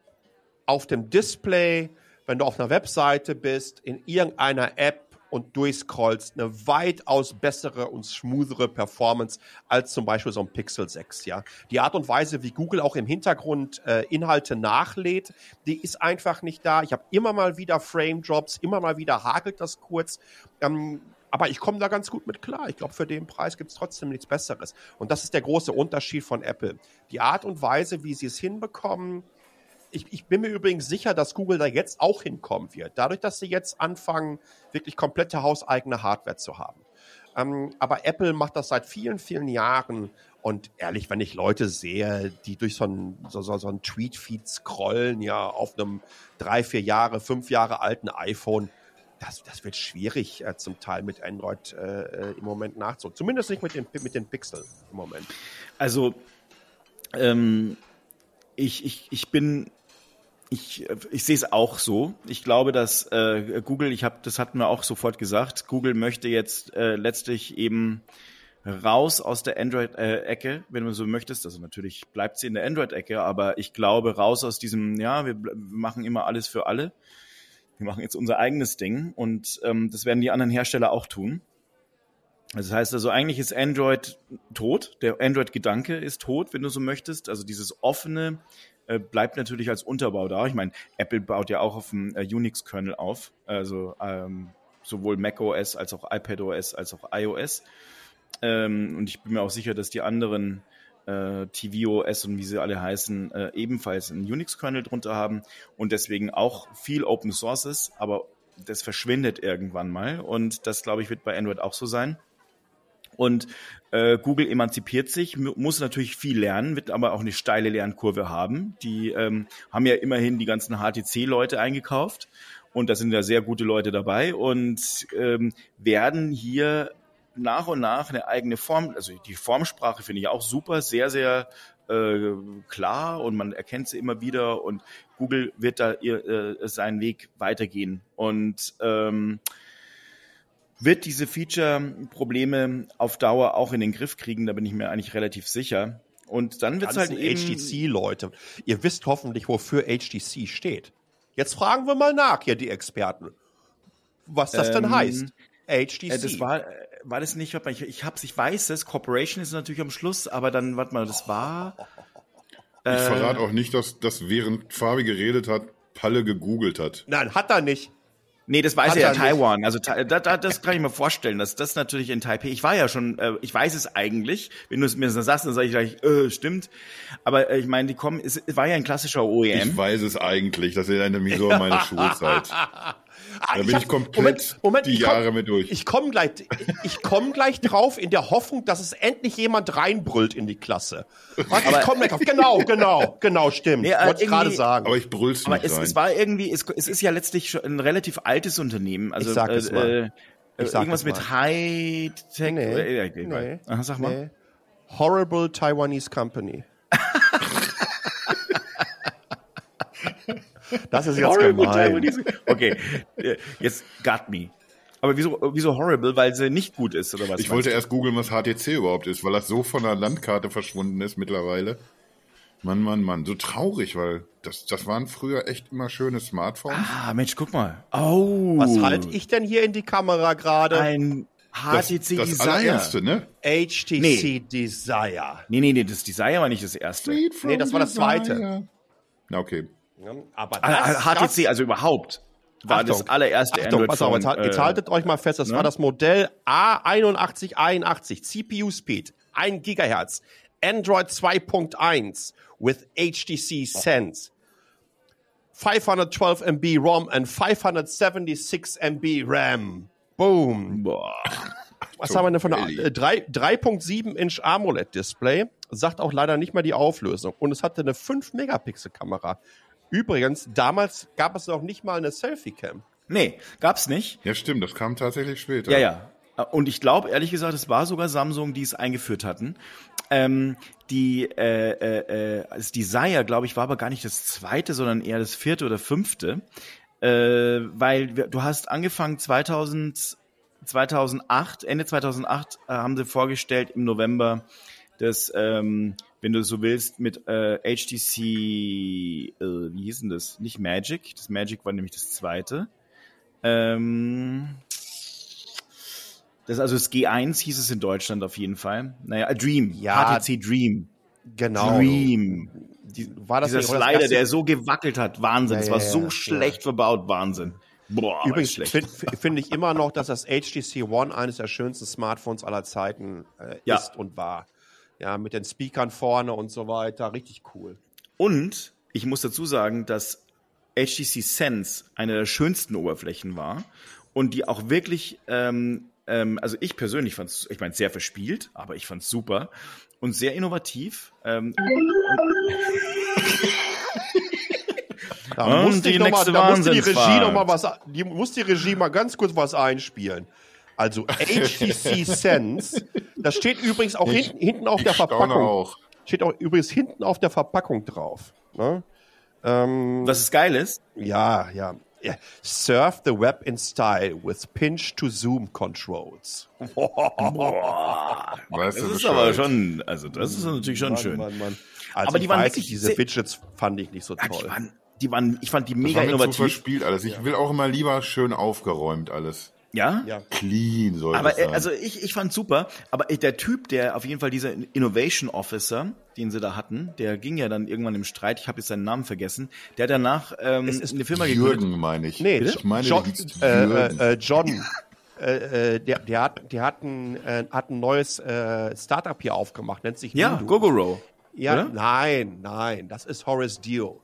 auf dem Display, wenn du auf einer Webseite bist, in irgendeiner App und durchscrollst, eine weitaus bessere und smoothere Performance als zum Beispiel so ein Pixel 6. Ja, die Art und Weise, wie Google auch im Hintergrund äh, Inhalte nachlädt, die ist einfach nicht da. Ich habe immer mal wieder Frame Drops, immer mal wieder hakelt das kurz. Ähm, aber ich komme da ganz gut mit klar. Ich glaube, für den Preis gibt es trotzdem nichts Besseres. Und das ist der große Unterschied von Apple. Die Art und Weise, wie sie es hinbekommen, ich, ich, bin mir übrigens sicher, dass Google da jetzt auch hinkommen wird. Dadurch, dass sie jetzt anfangen, wirklich komplette hauseigene Hardware zu haben. Ähm, aber Apple macht das seit vielen, vielen Jahren. Und ehrlich, wenn ich Leute sehe, die durch so einen so, so, so ein Tweet-Feed scrollen, ja, auf einem drei, vier Jahre, fünf Jahre alten iPhone, das, das wird schwierig äh, zum Teil mit Android äh, äh im Moment nachzuholen. Zumindest nicht mit den, mit den Pixel im Moment. Also, ähm, ich, ich, ich bin ich, ich sehe es auch so. Ich glaube, dass äh, Google, ich habe, das hatten wir auch sofort gesagt, Google möchte jetzt äh, letztlich eben raus aus der Android-Ecke, wenn du so möchtest. Also natürlich bleibt sie in der Android-Ecke, aber ich glaube raus aus diesem, ja, wir, wir machen immer alles für alle. Wir machen jetzt unser eigenes Ding und ähm, das werden die anderen Hersteller auch tun. Das heißt also, eigentlich ist Android tot. Der Android-Gedanke ist tot, wenn du so möchtest. Also dieses offene, äh, bleibt natürlich als Unterbau da. Ich meine, Apple baut ja auch auf dem äh, Unix-Kernel auf, also ähm, sowohl macOS als auch iPadOS als auch iOS. Ähm, und ich bin mir auch sicher, dass die anderen äh, tvOS und wie sie alle heißen, äh, ebenfalls einen Unix-Kernel drunter haben und deswegen auch viel Open Source ist, aber das verschwindet irgendwann mal und das, glaube ich, wird bei Android auch so sein. Und äh, Google emanzipiert sich, muss natürlich viel lernen, wird aber auch eine steile Lernkurve haben. Die ähm, haben ja immerhin die ganzen HTC-Leute eingekauft und da sind ja sehr gute Leute dabei und ähm, werden hier nach und nach eine eigene Form, also die Formsprache finde ich auch super, sehr, sehr äh, klar und man erkennt sie immer wieder und Google wird da ihr, äh, seinen Weg weitergehen. Und ähm, wird diese Feature-Probleme auf Dauer auch in den Griff kriegen, da bin ich mir eigentlich relativ sicher. Und dann wird's halt ganzen eben. HTC-Leute. Ihr wisst hoffentlich, wofür HTC steht. Jetzt fragen wir mal nach, hier die Experten, was das denn Ähm, heißt. HTC. Äh, das war, äh, war das nicht, ich, ich hab's, ich weiß es, Corporation ist natürlich am Schluss, aber dann, warte mal, das war. Ich Äh. verrate auch nicht, dass, dass während Fabi geredet hat, Palle gegoogelt hat. Nein, hat er nicht. Nee, das weiß Hat ja. Taiwan. Also da, da, das kann ich mir vorstellen, dass das natürlich in Taipei. Ich war ja schon, äh, ich weiß es eigentlich. Wenn du es mir sagst, dann sage ich gleich, äh, stimmt. Aber äh, ich meine, die kommen, es, es war ja ein klassischer E Ich OEM. weiß es eigentlich, das erinnert mich so an meine Schulzeit. Ah, Da ich bin hab- ich komplett die ich Jahre komm, mit durch. Ich komme gleich, ich komm gleich drauf in der Hoffnung, dass es endlich jemand reinbrüllt in die Klasse. Warte, ich komme gleich drauf. Genau, genau, genau, stimmt. Nee, äh, Wollte ich gerade sagen. Aber ich brüll's Aber nicht es, rein. es war irgendwie, es, es ist ja letztlich schon ein relativ altes Unternehmen. Also Ich sag es mal. Äh, Ich sag irgendwas mit mal. High-Tech. Nee, äh, äh, nee, Aha, sag mal. nee. Horrible Taiwanese Company. Das ist jetzt Horrible gemein. Okay, äh, jetzt got me. Aber wieso, wieso horrible? Weil sie nicht gut ist, oder was? Ich wollte du? erst googeln, was HTC überhaupt ist, weil das so von der Landkarte verschwunden ist mittlerweile. Mann, Mann, Mann. So traurig, weil das, das waren früher echt immer schöne Smartphones. Ah, Mensch, guck mal. Oh. Was halte ich denn hier in die Kamera gerade? Ein Das, HTC das Desire. allererste, ne? HTC Nee. Desire. Nee, nee, nee, das Desire war nicht das erste. Nee, das war das zweite. Na, okay. Ja, Aber Ah, das, HTC, also überhaupt, war Achtung. das allererste Achtung, pass auf, jetzt, jetzt äh, haltet euch mal fest, das ne? war das Modell A8181, CPU Speed, 1 Gigahertz, Android 2.1 with HTC Sense, 512 MB ROM and 576 MB RAM. Boom. Boah. Was haben wir denn von äh, drei- 3.7 Inch AMOLED Display? Sagt auch leider nicht mal die Auflösung. Und es hatte eine 5 Megapixel Kamera. Übrigens, damals gab es noch nicht mal eine Selfie-Cam. Nee, gab's nicht. Ja, stimmt, das kam tatsächlich später. Ja, ja. Und ich glaube, ehrlich gesagt, es war sogar Samsung, die es eingeführt hatten. Ähm, die, äh, äh, äh, das Desire, glaube ich, war aber gar nicht das zweite, sondern eher das vierte oder fünfte. Äh, weil wir, du hast angefangen 2000, 2008, Ende 2008 äh, haben sie vorgestellt im November das, ähm, wenn du so willst, mit äh, HTC, äh, wie hieß denn das? Nicht Magic, das Magic war nämlich das zweite. Ähm, das ist also das G1 hieß es in Deutschland auf jeden Fall. Naja, Dream, Ja. HTC Dream. Genau. Dream. Die, War das dieser nicht das Slider, erste- der so gewackelt hat, Wahnsinn. Ja, das ja, war ja, so ja. schlecht verbaut, Wahnsinn. Boah, Übrigens das finde schlecht. find ich immer noch, dass das HTC One eines der schönsten Smartphones aller Zeiten äh, ist und war. Ja, mit den Speakern vorne und so weiter. Richtig cool. Und ich muss dazu sagen, dass HTC Sense eine der schönsten Oberflächen war und die auch wirklich, ähm, ähm, also ich persönlich fand es, ich meine, sehr verspielt, aber ich fand es super und sehr innovativ. Ähm, Da musste, die noch mal, da die Regie noch mal was, die muss die Regie mal ganz kurz was einspielen. Also HTC Sense, das steht übrigens auch Ich- hinten, hinten auf Ich der Verpackung. auch. Steht auch übrigens hinten auf der Verpackung drauf. Ne? Ähm, was es geil ist, ja, ja. Ja, Surf the web in style with pinch to zoom controls. Weißt das ist aber schon, also das ist natürlich schon Mann, schön. Mann, Mann. Also Aber die ich waren weiß wirklich diese Widgets fand ich nicht so Ja, toll. die waren, die waren, ich fand die Das mega war mir zu innovativ. verspielt alles. Ich will auch immer lieber schön aufgeräumt alles. Ja? ja. Clean soll Aber äh, sein. also ich, ich fand super, aber der Typ, der auf jeden Fall dieser Innovation Officer, den sie da hatten, der ging ja dann irgendwann im Streit, ich habe jetzt seinen Namen vergessen, der hat danach ähm, Es ist eine Firma gegründet. Jürgen meine ich. Nee, ich meine, hieß äh, Jürgen. äh, äh, John äh, äh, der, der, hat, der hat, ein, äh, hat ein neues äh, Startup hier aufgemacht, nennt sich Ja. Gogoro. Ja, oder? nein, nein, das ist Horace Dio.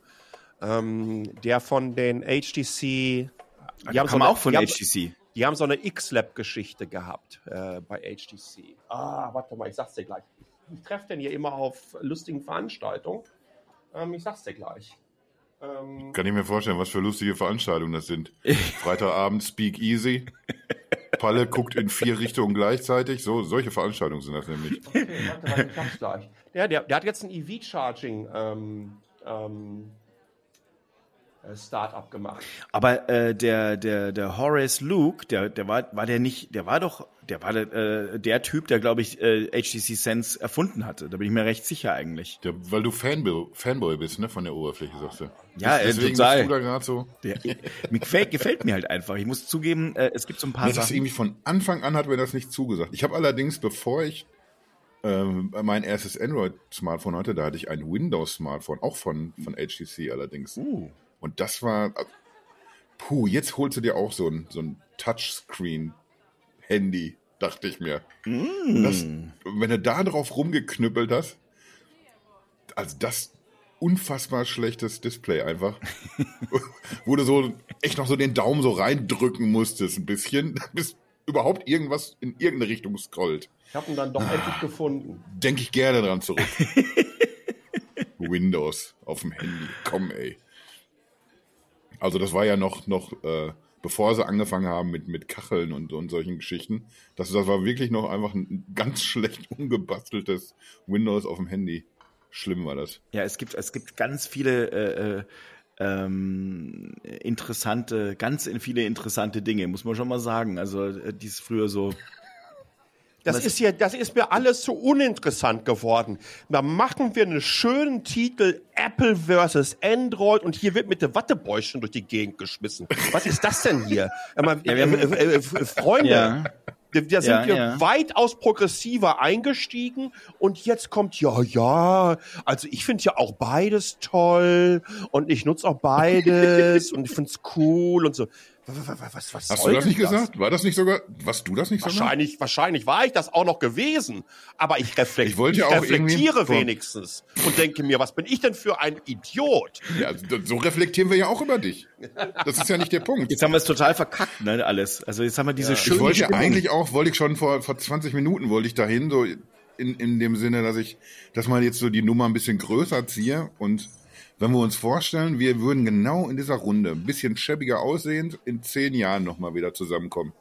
Ähm, der von den HTC. Die Kam so eine- auch von die haben, HTC. Die haben so eine X-Lab-Geschichte gehabt äh, bei HTC. Ah, warte mal, ich sag's dir gleich. Ich treffe den hier immer auf lustigen Veranstaltungen. Ähm, ich sag's dir gleich. Ähm, Kann ich mir vorstellen, was für lustige Veranstaltungen das sind. Freitagabend Speak Easy. Palle guckt in vier Richtungen gleichzeitig. So, solche Veranstaltungen sind das nämlich. Okay, warte, warte, ich hab's gleich. Der, der, der hat jetzt ein EV-Charging. Ähm, ähm, äh, Start-up gemacht. Aber äh, der der der Horace Luke, der der war war der nicht, der war doch der war der, äh, der Typ, der glaube ich äh, HTC Sense erfunden hatte. Da bin ich mir recht sicher eigentlich. Der, weil du Fanboy, Fanboy bist, ne, von der Oberfläche, sagst du. Ja, äh, Deswegen total. bist du da gerade so. Der, mir gefällt, gefällt mir halt einfach. Ich muss zugeben, äh, es gibt so ein paar Mir das Sachen. irgendwie von Anfang an hat mir das nicht zugesagt. Ich habe allerdings, bevor ich ähm, mein erstes Android-Smartphone hatte, da hatte ich ein Windows-Smartphone, auch von, von HTC allerdings. Uh. Und das war, puh, jetzt holst du dir auch so ein, so ein Touchscreen-Handy, dachte ich mir. Mm. Das, wenn du da drauf rumgeknüppelt hast, also das unfassbar schlechtes Display einfach, wo du so echt noch so den Daumen so reindrücken musstest ein bisschen, bis überhaupt irgendwas in irgendeine Richtung scrollt. Ich habe ihn dann doch endlich gefunden. Denke ich gerne dran zurück. Windows auf dem Handy, komm ey. Also das war ja noch, noch äh, bevor sie angefangen haben mit, mit Kacheln und, und solchen Geschichten. Das, das war wirklich noch einfach ein ganz schlecht umgebasteltes Windows auf dem Handy. Schlimm war das. Ja, es gibt, es gibt ganz viele äh, äh, ähm, interessante, ganz viele interessante Dinge, muss man schon mal sagen. Also äh, die ist früher so. Das Was- ist ja, das ist mir alles so uninteressant geworden. Da machen wir einen schönen Titel Apple versus Android und hier wird mit der Wattebäuschen durch die Gegend geschmissen. Was ist das denn hier? Mal, Ja, wir haben- äh, äh, äh, Freunde, Ja. da sind Ja, wir ja. weitaus progressiver eingestiegen und jetzt kommt, ja, ja, also ich finde ja auch beides toll und ich nutze auch beides und ich finde es cool und so. Was, was, was, was Hast du das nicht denn gesagt? War das nicht sogar, warst du das nicht sogar? Wahrscheinlich, wahrscheinlich war ich das auch noch gewesen. Aber ich, reflekt, Ich wollte ja auch reflektiere wenigstens und denke mir, was bin ich denn für ein Idiot? Ja, so reflektieren wir ja auch über dich. Das ist ja nicht der Punkt. Jetzt haben wir es total verkackt, ne, alles. Also jetzt haben wir diese schöne Ich wollte ja Stimmung. eigentlich auch, wollte ich schon vor, vor 20 Minuten, wollte ich dahin, so in, in dem Sinne, dass ich, dass man jetzt so die Nummer ein bisschen größer ziehe und wenn wir uns vorstellen, wir würden genau in dieser Runde, ein bisschen schäbiger aussehend, in zehn Jahren nochmal wieder zusammenkommen.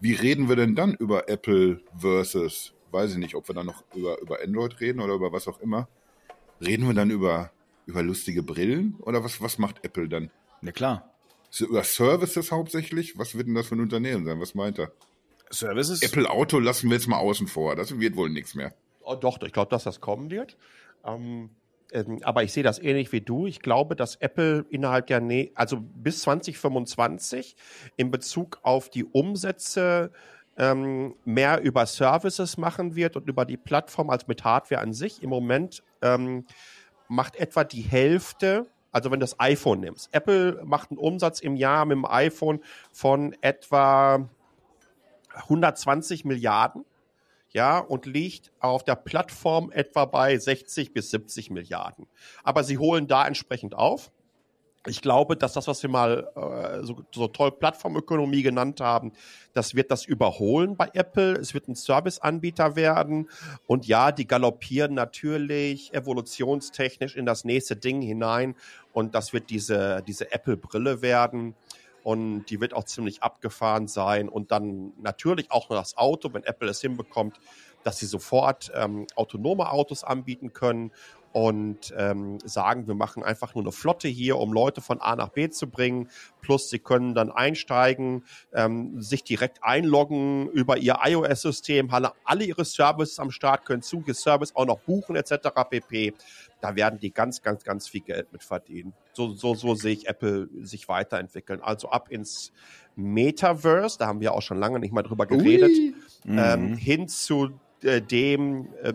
Wie reden wir denn dann über Apple versus, weiß ich nicht, ob wir dann noch über, über Android reden oder über was auch immer. Reden wir dann über, über lustige Brillen oder was, was macht Apple dann? Ja klar. So über Services hauptsächlich? Was wird denn das für ein Unternehmen sein? Was meint er? Services. Apple Auto lassen wir jetzt mal außen vor. Das wird wohl nichts mehr. Oh, doch, ich glaube, dass das kommen wird. Ähm, ähm, aber ich sehe das ähnlich wie du. Ich glaube, dass Apple innerhalb der, Nä also bis 2025 in Bezug auf die Umsätze ähm, mehr über Services machen wird und über die Plattform als mit Hardware an sich. Im Moment ähm, macht etwa die Hälfte, also wenn du das iPhone nimmst. Apple macht einen Umsatz im Jahr mit dem iPhone von etwa 120 Milliarden ja, und liegt auf der Plattform etwa bei 60 bis 70 Milliarden. Aber sie holen da entsprechend auf. Ich glaube, dass das, was wir mal äh, so, so toll Plattformökonomie genannt haben, das wird das überholen bei Apple. Es wird ein Serviceanbieter werden. Und ja, die galoppieren natürlich evolutionstechnisch in das nächste Ding hinein. Und das wird diese, diese Apple-Brille werden und die wird auch ziemlich abgefahren sein und dann natürlich auch noch das Auto, wenn Apple es hinbekommt, dass sie sofort ähm, autonome Autos anbieten können und ähm, sagen, wir machen einfach nur eine Flotte hier, um Leute von A nach B zu bringen. Plus, sie können dann einsteigen, ähm, sich direkt einloggen über ihr iOS-System, alle, alle ihre Services am Start, können zu Service auch noch buchen etc. pp. Da werden die ganz, ganz, ganz viel Geld mit verdienen. So, so, so sehe ich Apple sich weiterentwickeln. Also ab ins Metaverse, da haben wir auch schon lange nicht mal drüber geredet, Ui. ähm, hin zu äh, dem, äh,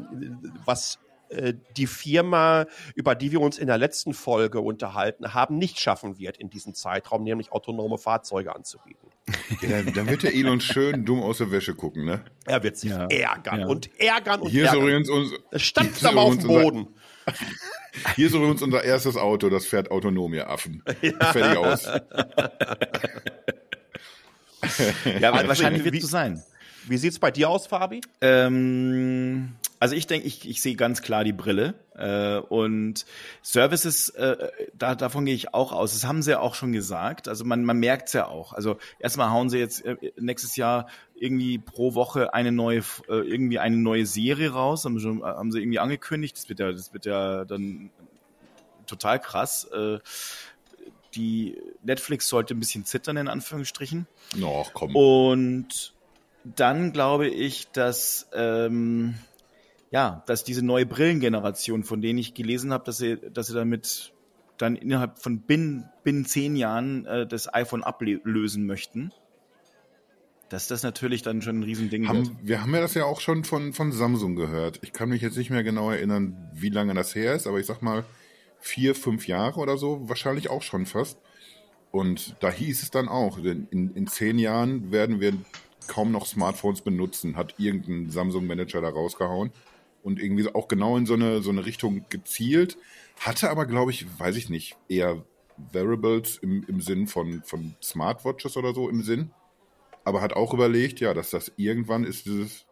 was äh, die Firma, über die wir uns in der letzten Folge unterhalten haben, nicht schaffen wird in diesem Zeitraum, nämlich autonome Fahrzeuge anzubieten. Ja, dann wird der Elon schön dumm aus der Wäsche gucken, ne? Er wird sich Ja. ärgern Ja. und ärgern und Hier ist ärgern. übrigens uns, Es hier stampft ist aber auf dem unser- Boden. Hier ist übrigens unser erstes Auto, das fährt autonom, ihr Affen. Fertig aus. Ja, aber wahrscheinlich wird es so sein. Wie sieht's bei dir aus, Fabi? Ähm, also ich denke, ich, ich sehe ganz klar die Brille äh, und Services, äh, da, davon gehe ich auch aus. Das haben sie ja auch schon gesagt. Also man, man merkt es ja auch. Also erstmal hauen sie jetzt äh, nächstes Jahr irgendwie pro Woche eine neue, äh, irgendwie eine neue Serie raus. Haben, schon, haben sie irgendwie angekündigt. Das wird ja, das wird ja dann total krass. Äh, die Netflix sollte ein bisschen zittern, in Anführungsstrichen. Noch, komm. Und dann glaube ich, dass, ähm, ja, dass diese neue Brillengeneration, von denen ich gelesen habe, dass sie, dass sie damit dann innerhalb von binnen, binnen zehn Jahren äh, das iPhone ablösen möchten. Dass das natürlich dann schon ein Riesending haben, wird. Wir haben ja das ja auch schon von, von Samsung gehört. Ich kann mich jetzt nicht mehr genau erinnern, wie lange das her ist, aber ich sag mal vier, fünf Jahre oder so, wahrscheinlich auch schon fast. Und da hieß es dann auch, in, in zehn Jahren werden wir kaum noch Smartphones benutzen, hat irgendein Samsung-Manager da rausgehauen und irgendwie auch genau in so eine, so eine Richtung gezielt. Hatte aber, glaube ich, weiß ich nicht, eher Variables im, im Sinn von, von Smartwatches oder so im Sinn. Aber hat auch überlegt, ja, dass das irgendwann ist dieses,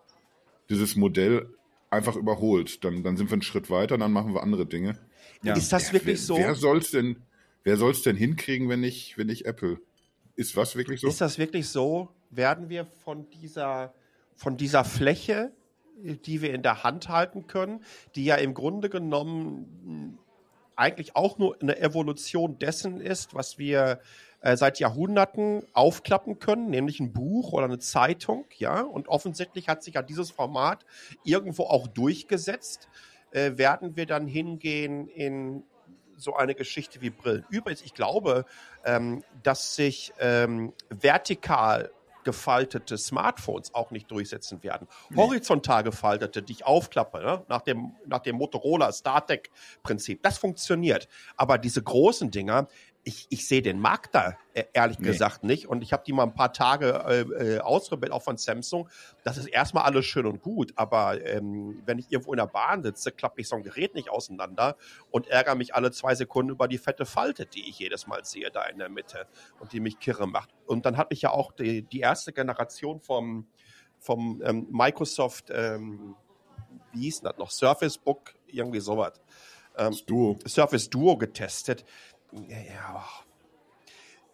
dieses Modell einfach überholt. Dann, dann sind wir einen Schritt weiter, dann machen wir andere Dinge. Ja. Ist das wirklich wer, so? Wer soll's denn, wer soll's denn hinkriegen, wenn nicht, wenn nicht Apple? Ist was wirklich so? Ist das wirklich so? Werden wir von dieser, von dieser Fläche, die wir in der Hand halten können, die ja im Grunde genommen eigentlich auch nur eine Evolution dessen ist, was wir äh, seit Jahrhunderten aufklappen können, nämlich ein Buch oder eine Zeitung, ja. Und offensichtlich hat sich ja dieses Format irgendwo auch durchgesetzt. Äh, werden wir dann hingehen in so eine Geschichte wie Brillen. Übrigens, ich glaube, ähm, dass sich ähm, vertikal gefaltete Smartphones auch nicht durchsetzen werden. Nee. Horizontal gefaltete, die ich aufklappe, ne? nach, dem, nach dem Motorola StarTech-Prinzip, das funktioniert. Aber diese großen Dinger, ich, ich sehe den Markt da äh, ehrlich nee. gesagt nicht. Und ich habe die mal ein paar Tage äh, äh, ausprobiert, auch von Samsung. Das ist erstmal alles schön und gut, aber ähm, wenn ich irgendwo in der Bahn sitze, klappe ich so ein Gerät nicht auseinander und ärgere mich alle zwei Sekunden über die fette Falte, die ich jedes Mal sehe da in der Mitte und die mich kirre macht. Und dann hatte ich ja auch die, die erste Generation vom, vom ähm, Microsoft, ähm, wie hieß das noch, Surface Book, irgendwie sowas. Ähm, Duo. Surface Duo getestet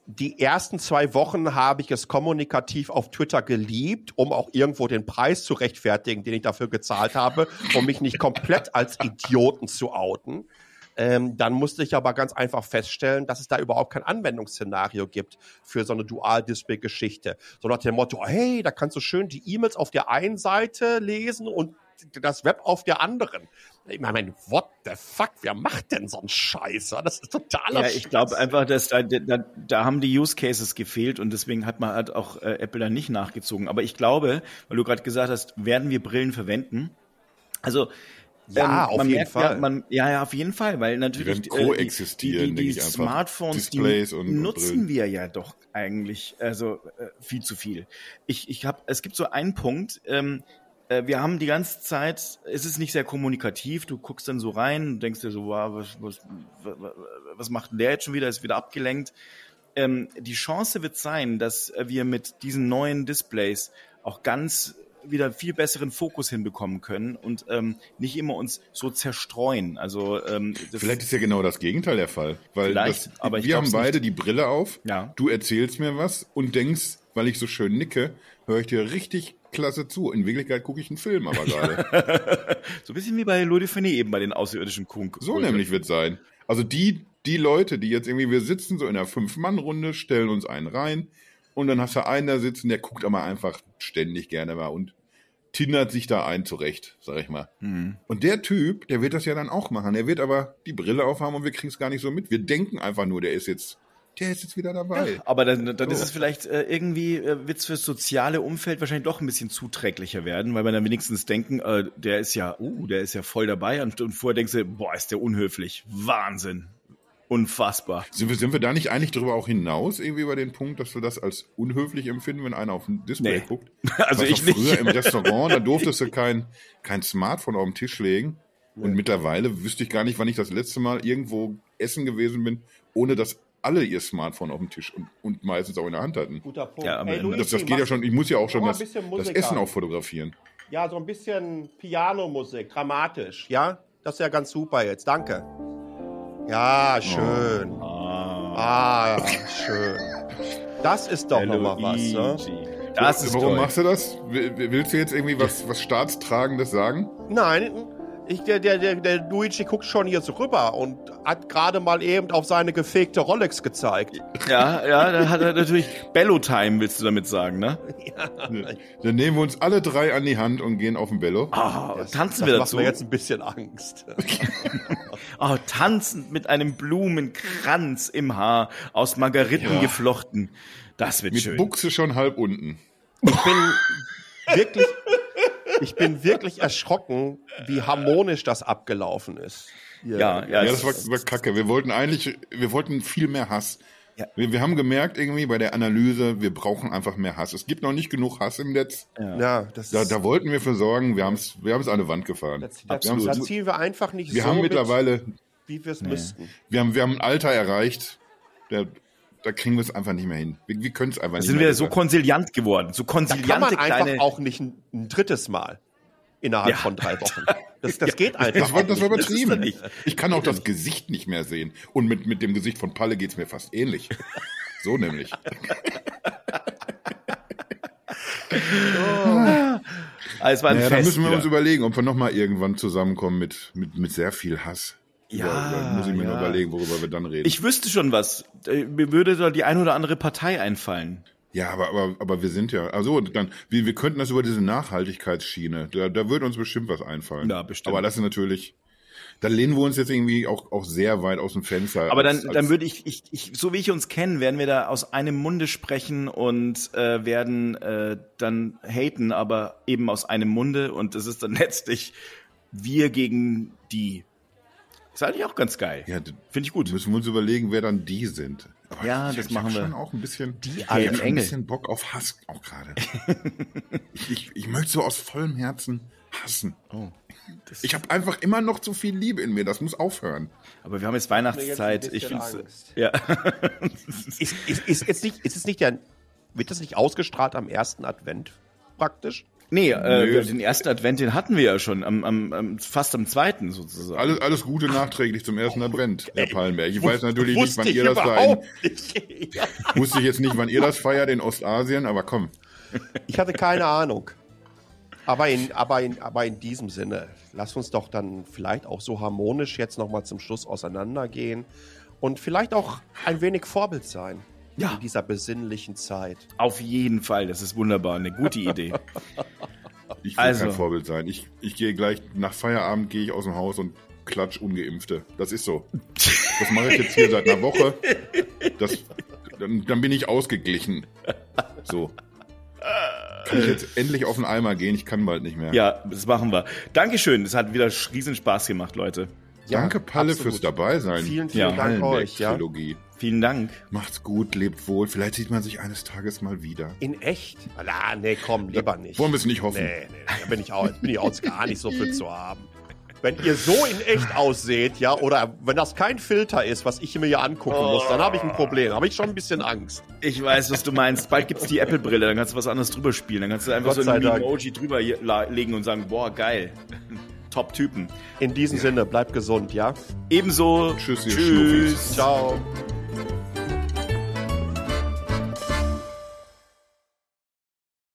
die ersten zwei Wochen habe ich es kommunikativ auf Twitter geliebt, um auch irgendwo den Preis zu rechtfertigen, den ich dafür gezahlt habe, um mich nicht komplett als Idioten zu outen. Ähm, dann musste ich aber ganz einfach feststellen, dass es da überhaupt kein Anwendungsszenario gibt für so eine Dual-Display-Geschichte. So nach dem Motto, hey, da kannst du schön die E-Mails auf der einen Seite lesen und das Web auf der anderen. Ich meine, what the fuck, wer macht denn so einen Scheiß? Das ist totaler Ja, ich glaube einfach, dass da, da, da haben die Use Cases gefehlt und deswegen hat man halt auch äh, Apple da nicht nachgezogen. Aber ich glaube, weil du gerade gesagt hast, werden wir Brillen verwenden? Also ja, ähm, auf jeden Fall. Ja, man, ja, ja, auf jeden Fall, weil natürlich die, koexistieren, die, die, die Smartphones, die und, nutzen und wir ja doch eigentlich also äh, viel zu viel. Ich, ich habe, es gibt so einen Punkt, ähm, äh, wir haben die ganze Zeit, es ist nicht sehr kommunikativ, du guckst dann so rein und denkst dir so, wow, was, was, was macht denn der jetzt schon wieder, ist wieder abgelenkt. Ähm, die Chance wird sein, dass wir mit diesen neuen Displays auch ganz wieder viel besseren Fokus hinbekommen können und ähm, nicht immer uns so zerstreuen. Also ähm, vielleicht ist ja genau das Gegenteil der Fall, weil das, wir haben beide nicht. die Brille auf. Ja. Du erzählst mir was und denkst, weil ich so schön nicke, höre ich dir richtig klasse zu. In Wirklichkeit gucke ich einen Film aber gerade. so ein bisschen wie bei Finet eben bei den außerirdischen Kuhn. So nämlich wird sein. Also die, die Leute, die jetzt irgendwie, wir sitzen so in einer Fünf-Mann-Runde, stellen uns einen rein und dann hast du einen da sitzen, der guckt aber einfach ständig gerne mal und tindert sich da ein zurecht, sag ich mal. Mhm. Und der Typ, der wird das ja dann auch machen. Er wird aber die Brille aufhaben und wir kriegen es gar nicht so mit. Wir denken einfach nur, der ist jetzt der ist jetzt wieder dabei. Ja, aber dann, dann So. ist es vielleicht äh, irgendwie, äh, wird es fürs soziale Umfeld wahrscheinlich doch ein bisschen zuträglicher werden, weil man dann wenigstens denken, äh, der ist ja, uh, der ist ja voll dabei und, und vorher denkst du, boah, ist der unhöflich. Wahnsinn. Unfassbar. Sind wir, sind wir da nicht eigentlich darüber auch hinaus, irgendwie über den Punkt, dass wir das als unhöflich empfinden, wenn einer auf ein Display Nee. guckt? Also ich noch Früher nicht. im Restaurant, da durftest du kein, kein Smartphone auf den Tisch legen. Und mittlerweile wüsste ich gar nicht, wann ich das letzte Mal irgendwo essen gewesen bin, ohne dass alle ihr Smartphone auf dem Tisch und, und meistens auch in der Hand hatten. Guter Punkt. Ja, aber Hey, Luigi, Das, das geht ja schon, ich muss ja auch schon das, das Essen auch fotografieren. Ja, so ein bisschen Pianomusik, dramatisch, ja? Das ist ja ganz super jetzt, danke. Ja, schön. Ah, Ah, schön. Das ist doch nochmal was, ne? Das ist Warum toll. machst du das? Will- Willst du jetzt irgendwie was, was Staatstragendes sagen? Nein, Ich, der, der, der, der Luigi guckt schon hier so rüber und hat gerade mal eben auf seine gefegte Rolex gezeigt. Ja, ja, da hat er natürlich Bello-Time, willst du damit sagen, ne? Dann nehmen wir uns alle drei an die Hand und gehen auf den Bello. Ah, tanzen das wir macht dazu. mir jetzt ein bisschen Angst. Oh, tanzend mit einem Blumenkranz im Haar, aus Margariten geflochten. Das wird Mit schön. Buchse schon halb unten. Ich bin wirklich, ich bin wirklich erschrocken, wie harmonisch das abgelaufen ist. Hier. Ja, ja, Ja, es- das war, war kacke. Wir wollten eigentlich, wir wollten viel mehr Hass. Ja. Wir, wir haben gemerkt irgendwie bei der Analyse, wir brauchen einfach mehr Hass. Es gibt noch nicht genug Hass im Netz. Ja, das Da, ist, da wollten wir für sorgen. Wir haben es wir haben's an eine Wand gefahren. da, Wir, da, haben's da so- ziehen wir einfach nicht wir so haben mit, mittlerweile, wie wir es müssten. wir haben, wir haben ein Alter erreicht, der, da kriegen wir es einfach nicht mehr hin. Wir, wir können es einfach Da nicht sind mehr. wir so konsiliant geworden. So Da kann konsiliante man einfach kleine. auch nicht ein, ein drittes Mal innerhalb Ja. von drei Wochen. Das, das geht einfach. das war, das war Das übertrieben. nicht. ich kann auch das Gesicht nicht mehr sehen. Und mit, mit dem Gesicht von Palle geht's mir fast ähnlich. So nämlich. Ah, es war ein Ja, da Fest müssen wir wieder. uns überlegen, ob wir nochmal irgendwann zusammenkommen mit, mit, mit sehr viel Hass. Ja, über- muss ich mir ja. überlegen, worüber wir dann reden. Ich wüsste schon was. Äh, Mir würde da die ein oder andere Partei einfallen. ja, aber, aber, aber wir sind ja, also dann, wir, wir könnten das über diese Nachhaltigkeitsschiene, da, da würde uns bestimmt was einfallen. Ja, bestimmt. Aber das ist natürlich, da lehnen wir uns jetzt irgendwie auch, auch sehr weit aus dem Fenster. Aber dann, als- als- dann würde ich, ich, ich, so wie ich uns kenne, werden wir da aus einem Munde sprechen und äh, werden äh, dann haten, aber eben aus einem Munde und es ist dann letztlich wir gegen die. Ist eigentlich auch ganz geil. Ja, Finde ich gut. müssen wir uns überlegen, wer dann die sind. Aber Ja, ich, das ich machen wir. schon auch ein bisschen, die alten ich ein bisschen Bock auf Hass auch gerade. ich, ich, ich möchte so aus vollem Herzen hassen. Oh, Ich habe einfach immer noch zu viel Liebe in mir. Das muss aufhören. aber wir haben jetzt Weihnachtszeit. jetzt Ich finde ja. Ist, ist, ist, jetzt nicht, ist es nicht der, wird das nicht ausgestrahlt am ersten Advent praktisch? Nee, äh, den ersten Advent, den hatten wir ja schon, am, am, am, fast am zweiten sozusagen. Alles, alles Gute nachträglich zum ersten Advent, Herr Pallenberg. Ich weiß natürlich nicht, wann ich ihr das nicht. Ja. wusste ich jetzt nicht, wann ihr das feiert in Ostasien, aber komm. Ich hatte keine Ahnung. Aber in, aber, in, aber in diesem Sinne, lass uns doch dann vielleicht auch so harmonisch jetzt nochmal zum Schluss auseinandergehen und vielleicht auch ein wenig Vorbild sein Ja. in dieser besinnlichen Zeit. Auf jeden Fall, das ist wunderbar, eine gute Idee. Ich will Also. kein Vorbild sein. Ich, ich gehe gleich, nach Feierabend gehe ich aus dem Haus und klatsch Ungeimpfte. Das ist so. Das mache ich jetzt hier seit einer Woche. Das, dann, dann bin ich ausgeglichen. So. Kann ich jetzt endlich auf den Eimer gehen? Ich kann bald nicht mehr. Ja, das machen wir. Dankeschön, es hat wieder riesen Spaß gemacht, Leute. Danke, Ja, Palle, absolut. fürs Dabeisein. Vielen, vielen Ja. Dank euch. Ja. Trilogie. Vielen Dank. Macht's gut, lebt wohl. Vielleicht sieht man sich eines Tages mal wieder. In echt? Ah, nee, komm, lieber nicht. Wollen wir es nicht hoffen. Nee, nee, da bin ich auch, bin ich auch gar nicht so für zu haben. Wenn ihr so in echt ausseht, ja, oder wenn das kein Filter ist, was ich mir hier angucken muss, dann habe ich ein Problem. Da habe ich schon ein bisschen Angst. Ich weiß, was du meinst. Bald gibt's die Apple-Brille, dann kannst du was anderes drüber spielen. Dann kannst du einfach Gott so ein. Emoji drüber legen und sagen, boah, geil. Top-Typen. In diesem Sinne, bleibt gesund, ja? Ebenso. Tschüss, ihr Tschüss. Schnuffis. Ciao.